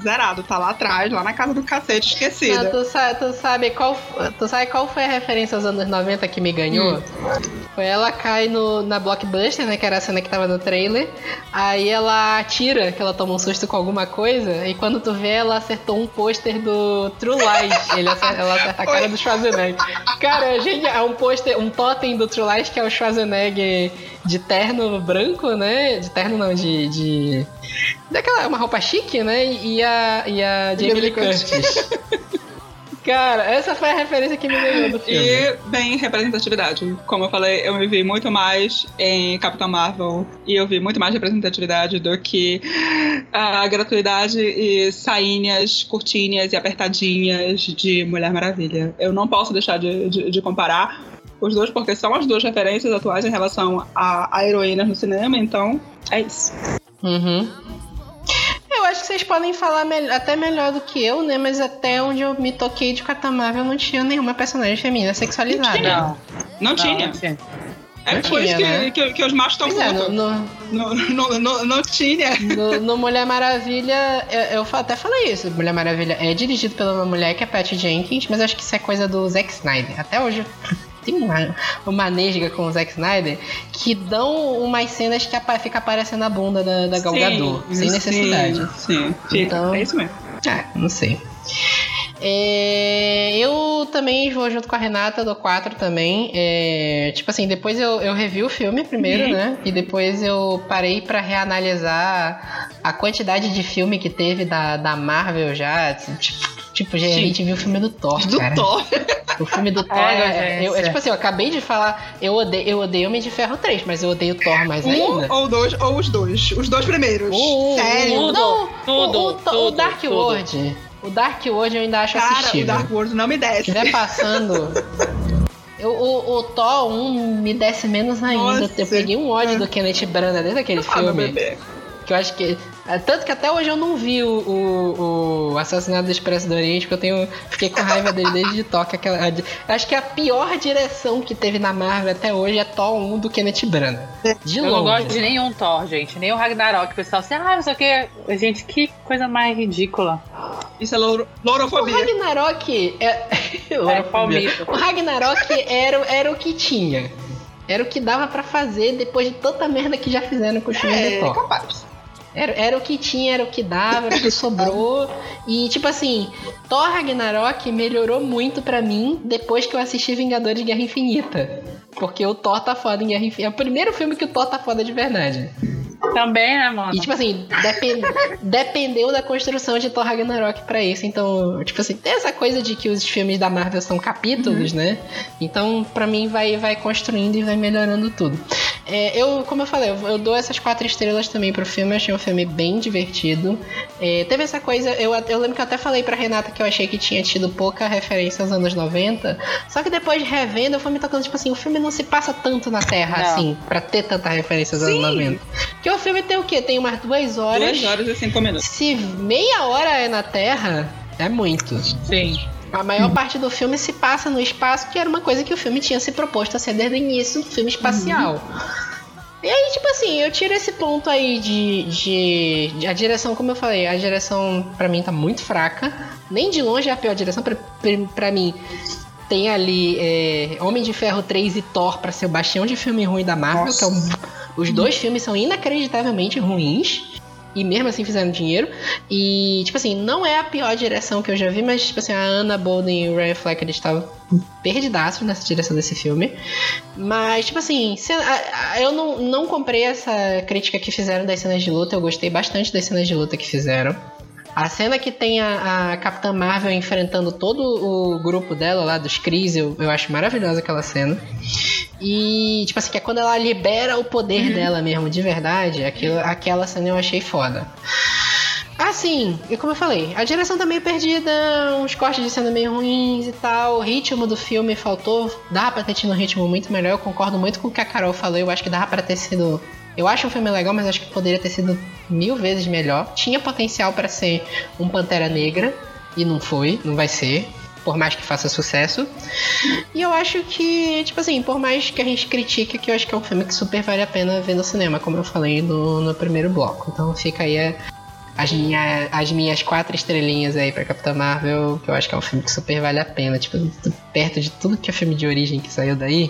zerado. Tá lá atrás, lá na casa do cacete, Ah, esquecida. tu, sa- tu sabe qual, tu sabe qual foi a referência aos anos 90 que me ganhou? Foi ela cai no, na Blockbuster, né? Que era a cena que tava no trailer. Aí ela atira, que ela toma um susto com alguma coisa. E quando tu vê, ela acertou um pôster do True Lies. Ele acerta, ela acerta a cara do Schwarzenegger. Cara, é genial. É um pôster, um totem do True Lies que é o Schwarzenegger de terno branco, né? De terno não, de. de... Daquela, uma roupa chique, né? E a, e a Jamie Jamie Lee Curtis. Cara, essa foi a referência que me ganhou do filme. E, bem, representatividade. Como eu falei, eu me vi muito mais em Capitão Marvel e eu vi muito mais representatividade do que a gratuidade e sainhas curtinhas e apertadinhas de Mulher Maravilha. Eu não posso deixar de, de, de comparar os dois, porque são as duas referências atuais em relação a, a heroínas no cinema, então é isso. Uhum. Vocês podem falar mel- até melhor do que eu, né? Mas até onde eu me toquei de Capitã Marvel não tinha nenhuma personagem feminina sexualizada. Não. Não tinha. Não, tinha. É Não por isso tinha, que, né? que, que os machos estão é, no, no, Não, não, não, não tinha. no- no Mulher Maravilha, eu, eu até falei isso. Mulher Maravilha é dirigido pela uma mulher que é Patty Jenkins, mas acho que isso é coisa do Zack Snyder. Até hoje tem uma, uma nesga com o Zack Snyder que dão umas cenas que apa- fica aparecendo a bunda da, da Gal Gadot, sem necessidade. Sim, sim. Então- É isso mesmo. Ah, não sei. É, eu também vou junto com a Renata, dou 4 também. É, tipo assim, depois eu, eu revi o filme primeiro, Uhum. né? E depois eu parei pra reanalisar a quantidade de filme que teve da, da Marvel já. Tipo, tipo, já a gente viu o filme do Thor, Do cara. Thor. O filme do Thor É, é, eu- é gente. tipo assim, eu acabei de falar, eu odeio, eu odeio Homem de Ferro 3, mas eu odeio Thor mais ainda. Um ou dois, ou os dois. Os dois primeiros. O- Sério. o- não, tudo, o, o, o tudo, Dark tudo. World. O Dark World eu ainda acho Cara, o assistível. Dark World não me desce. estiver passando. Eu, o, o Thor 1 me desce menos ainda. Nossa. Eu peguei um ódio do Kenneth Branagh desde aquele Ah, meu filme. bebê. Que eu acho que. é, Tanto que até hoje eu não vi o, o, o Assassinato do Expresso do Oriente, porque eu tenho. Fiquei com raiva dele desde de toque. Aquela, a acho que a pior direção que teve na Marvel até hoje é Thor 1 do Kenneth Branagh. De Eu não longe. gosto de nenhum Thor, gente. Nem o Ragnarok. O pessoal assim, ah, não sei o que. Gente, que coisa mais ridícula. Isso é louro, O lourofobia. Ragnarok é. É palmito. O Ragnarok era, era o que tinha. Era o que dava pra fazer depois de tanta merda que já fizeram com os filmes É, do Thor. capaz. Era, era o que tinha, era o que dava, era o que sobrou. E, tipo assim, Thor Ragnarok melhorou muito pra mim depois que eu assisti Vingadores Guerra Infinita. Porque o Thor tá foda em Guerra Infinita. É o primeiro filme que o Thor tá foda de verdade. Também, né, mano? E, tipo assim, depen- dependeu da construção de Thor Ragnarok pra isso. Então, tipo assim, tem essa coisa de que os filmes da Marvel são capítulos, né? Então, pra mim, vai, vai construindo e vai melhorando tudo. É, eu, como eu falei, eu, eu dou essas quatro estrelas também pro filme. Eu achei um filme bem divertido. É, teve essa coisa, eu, eu lembro que eu até falei pra Renata que eu achei que tinha tido pouca referência aos anos 90. Só que depois de revendo, eu fui me tocando, tipo assim, o filme não se passa tanto na Terra Não. assim, pra ter tanta referência aos anos Sim. 90. Porque o filme tem o quê? Tem umas duas horas. Duas horas e cinco minutos. Se meia hora é na Terra, é muito. Sim. A maior parte do filme se passa no espaço, que era uma coisa que o filme tinha se proposto a ser desde o início, um filme espacial. E aí, tipo assim, eu tiro esse ponto aí de, de, de- A direção, como eu falei, a direção pra mim tá muito fraca. Nem de longe é a pior direção. Pra mim, tem ali é, Homem de Ferro 3 e Thor pra ser o bastião de filme ruim da Marvel, que é um- os dois filmes são inacreditavelmente ruins. E mesmo assim fizeram dinheiro. E, tipo assim, não é a pior direção que eu já vi, mas, tipo assim, a Anna Bolden e o Ryan Fleck, eles estavam perdidaços nessa direção desse filme. Mas, tipo assim, eu não, não comprei essa crítica que fizeram das cenas de luta. Eu gostei bastante das cenas de luta que fizeram. A cena que tem a, a Capitã Marvel enfrentando todo o grupo dela lá, dos Cris, eu, eu acho maravilhosa aquela cena. E, tipo assim, que é quando ela libera o poder dela mesmo, de verdade. Aquilo, aquela cena eu achei foda. Assim, e como eu falei, a direção tá meio perdida, uns cortes de cena meio ruins e tal, o ritmo do filme faltou, dá pra ter tido um ritmo muito melhor, eu concordo muito com o que a Carol falou, eu acho que dá pra ter sido... Eu acho um filme legal, mas acho que poderia ter sido mil vezes melhor. Tinha potencial pra ser um Pantera Negra, e não foi, não vai ser, por mais que faça sucesso. E eu acho que, tipo assim, por mais que a gente critique, que eu acho que é um filme que super vale a pena ver no cinema, como eu falei no, no primeiro bloco. Então fica aí a- as, minha, as minhas quatro estrelinhas aí pra Capitã Marvel, que eu acho que é um filme que super vale a pena. Tipo, perto de tudo que é filme de origem que saiu daí.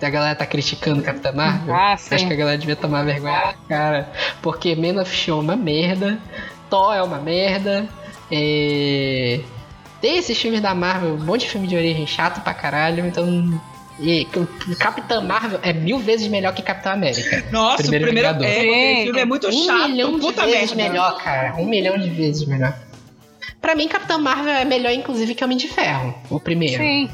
A galera tá criticando Capitã Marvel. Ah, sim. Acho que a galera devia tomar vergonha na cara. Porque Man of Steel é uma merda. Thor é uma merda. É... Tem esses filmes da Marvel, um monte de filme de origem chato pra caralho. Então. E Capitã Marvel é mil vezes melhor que Capitão América. Nossa, Primeiro o primeiro Vingador. é, filme é muito um chato. milhão de puta vezes merda. melhor, cara. Um milhão de vezes melhor. Pra mim, Capitã Marvel é melhor, inclusive, que Homem de Ferro, o primeiro. Sim.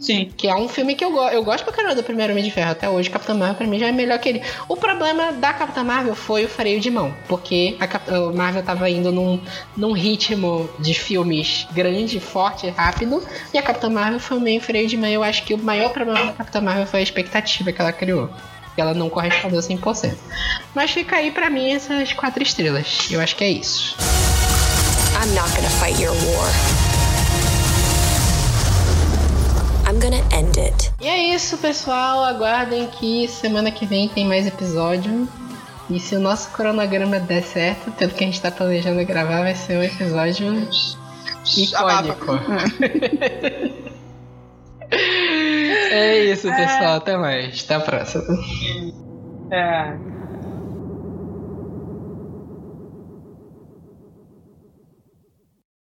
Sim. Que é um filme que eu gosto. Eu gosto pra caramba do primeiro Homem de Ferro. Até hoje, Capitã Marvel pra mim já é melhor que ele. O problema da Capitã Marvel foi o freio de mão. Porque a Cap- Marvel tava indo num, num ritmo de filmes grande, forte, rápido. E a Capitã Marvel foi meio freio de mão. Eu acho que o maior problema da Capitã Marvel foi a expectativa que ela criou. porque ela não correspondeu 100%. Mas fica aí pra mim essas quatro estrelas. Eu acho que é isso. I'm not gonna fight your war. Gonna end it. E é isso, pessoal. Aguardem que semana que vem tem mais episódio. E se o nosso cronograma der certo, pelo que a gente tá planejando gravar, vai ser um episódio icônico. é isso, pessoal. Até mais. Até a próxima. É.